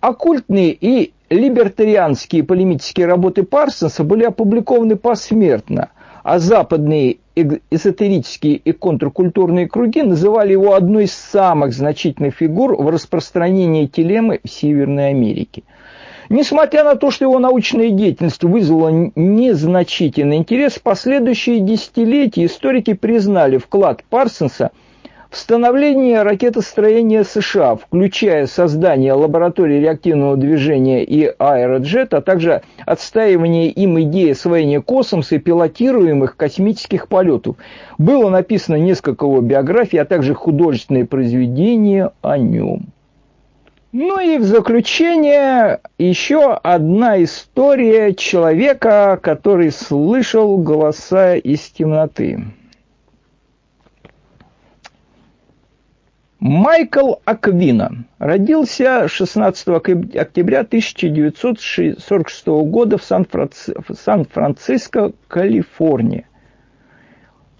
Оккультные и либертарианские полемические работы Парсонса были опубликованы посмертно, а западные эзотерические и контркультурные круги называли его одной из самых значительных фигур в распространении телемы в Северной Америке. Несмотря на то, что его научная деятельность вызвала незначительный интерес, в последующие десятилетия историки признали вклад Парсонса – в становлении ракетостроения США, включая создание лаборатории реактивного движения и аэроджет, а также отстаивание им идеи освоения космоса и пилотируемых космических полетов. Было написано несколько его биографий, а также художественные произведения о нем. Ну и в заключение еще одна история человека, который слышал голоса из темноты. Майкл Аквина родился 16 октября 1946 года в Сан-Франциско, Калифорния.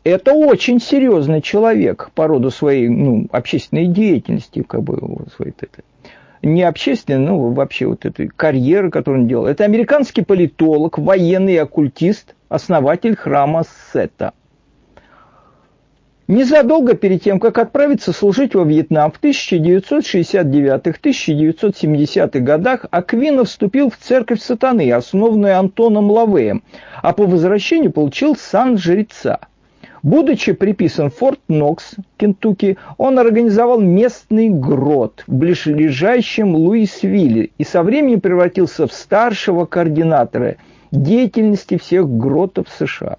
Это очень серьезный человек по роду своей ну, общественной деятельности, как бы своей это, не общественной, но вообще вот этой карьеры, которую он делал. Это американский политолог, военный оккультист, основатель храма Сета – Незадолго перед тем, как отправиться служить во Вьетнам в 1969-1970-х годах, Аквина вступил в церковь сатаны, основанную Антоном Лавеем, а по возвращению получил сан жреца. Будучи приписан в Форт Нокс, Кентукки, он организовал местный грот в ближайшем Луисвилле и со временем превратился в старшего координатора деятельности всех гротов США.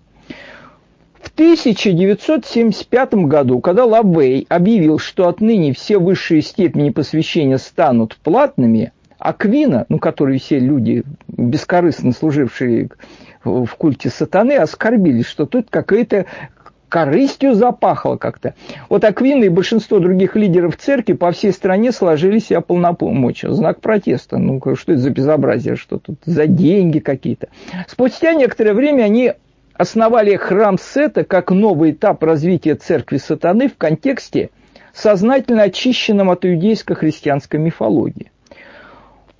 В 1975 году, когда Лавей объявил, что отныне все высшие степени посвящения станут платными, Аквина, ну, которые все люди, бескорыстно служившие в культе сатаны, оскорбились, что тут какая-то корыстью запахло как-то. Вот Аквина и большинство других лидеров церкви по всей стране сложили себя полномочия. Знак протеста. Ну, что это за безобразие, что тут за деньги какие-то. Спустя некоторое время они основали храм Сета как новый этап развития церкви сатаны в контексте, сознательно очищенном от иудейско-христианской мифологии.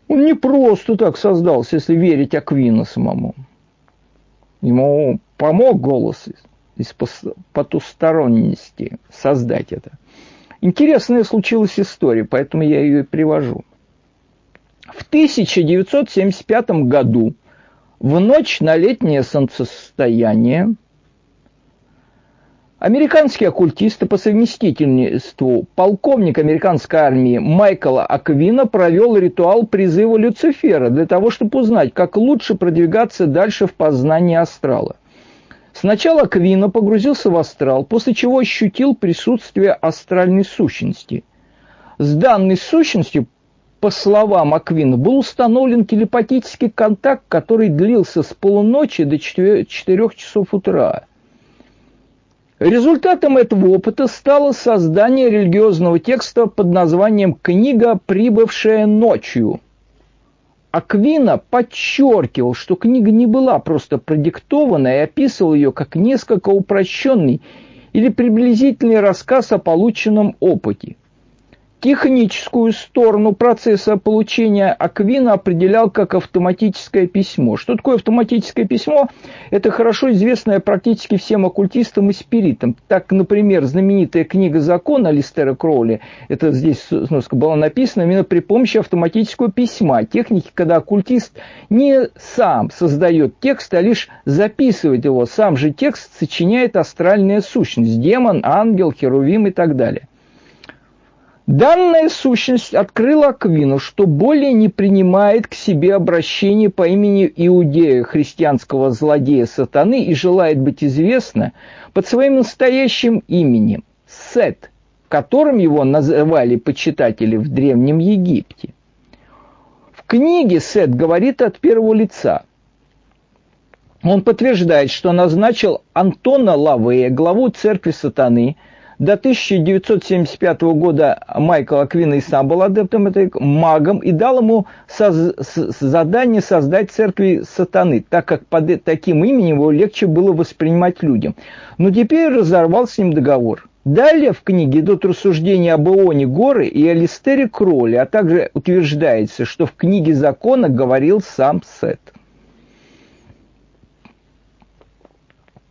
Он не просто так создался, если верить Аквину самому. Ему помог голос из потусторонности создать это. Интересная случилась история, поэтому я ее и привожу. В 1975 году в ночь на летнее солнцестояние Американский оккультист и по совместительству полковник американской армии Майкл Аквина провел ритуал призыва Люцифера для того, чтобы узнать, как лучше продвигаться дальше в познании астрала. Сначала Аквина погрузился в астрал, после чего ощутил присутствие астральной сущности. С данной сущностью по словам Аквина, был установлен телепатический контакт, который длился с полуночи до 4, 4 часов утра. Результатом этого опыта стало создание религиозного текста под названием «Книга, прибывшая ночью». Аквина подчеркивал, что книга не была просто продиктована и описывал ее как несколько упрощенный или приблизительный рассказ о полученном опыте – Техническую сторону процесса получения аквина определял как автоматическое письмо. Что такое автоматическое письмо? Это хорошо известное практически всем оккультистам и спиритам. Так, например, знаменитая книга закона Листера Кроули, это здесь сноска была написана именно при помощи автоматического письма. Техники, когда оккультист не сам создает текст, а лишь записывает его. Сам же текст сочиняет астральная сущность, демон, ангел, херувим и так далее. Данная сущность открыла Аквину, что более не принимает к себе обращение по имени Иудея, христианского злодея сатаны, и желает быть известна под своим настоящим именем – Сет, которым его называли почитатели в Древнем Египте. В книге Сет говорит от первого лица. Он подтверждает, что назначил Антона Лавея, главу церкви сатаны – До 1975 года Майкл Аквин и сам был адептом, этой магом, и дал ему соз задание создать церкви сатаны, так как под таким именем его легче было воспринимать людям. Но теперь разорвал с ним договор. Далее в книге идут рассуждения об Ионе Горы и Алистере Кроле, а также утверждается, что в книге закона говорил сам Сет.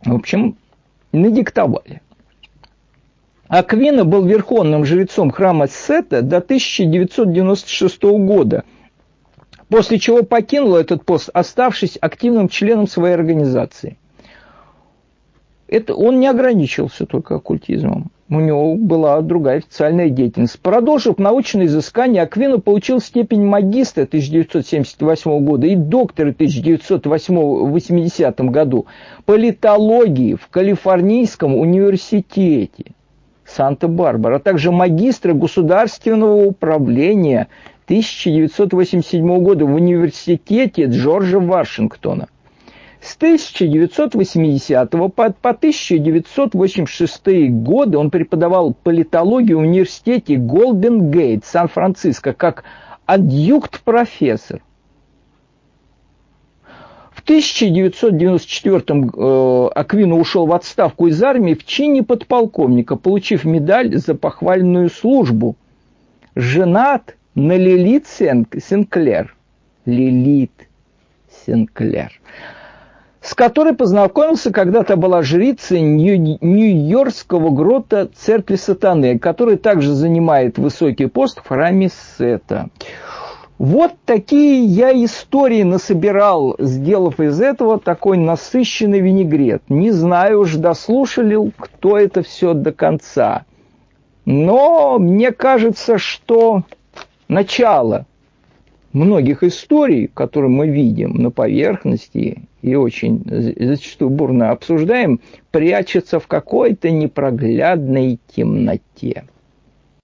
В общем, надиктовали. Аквина был верховным жрецом храма Сета до 1996 года, после чего покинул этот пост, оставшись активным членом своей организации. Это он не ограничился только оккультизмом. У него была другая официальная деятельность. Продолжив научные изыскания, Аквина получил степень магистра 1978 года и доктора в 1980 году политологии в Калифорнийском университете. Санта-Барбара, а также магистра государственного управления 1987 года в университете Джорджа Вашингтона. С 1980 по, по 1986 годы он преподавал политологию в университете Голден Гейт, Сан-Франциско, как адъюнкт-профессор. 1994-м э, Аквина ушел в отставку из армии в чине подполковника, получив медаль за похвальную службу. Женат на Лилит Сенклер. Лилит Сенклер с которой познакомился, когда-то была жрицей Нью-Йоркского грота церкви сатаны, который также занимает высокий пост в храме Сета. Вот такие я истории насобирал, сделав из этого такой насыщенный винегрет. Не знаю уж, дослушали, кто это все до конца. Но мне кажется, что начало многих историй, которые мы видим на поверхности и очень зачастую бурно обсуждаем, прячется в какой-то непроглядной темноте.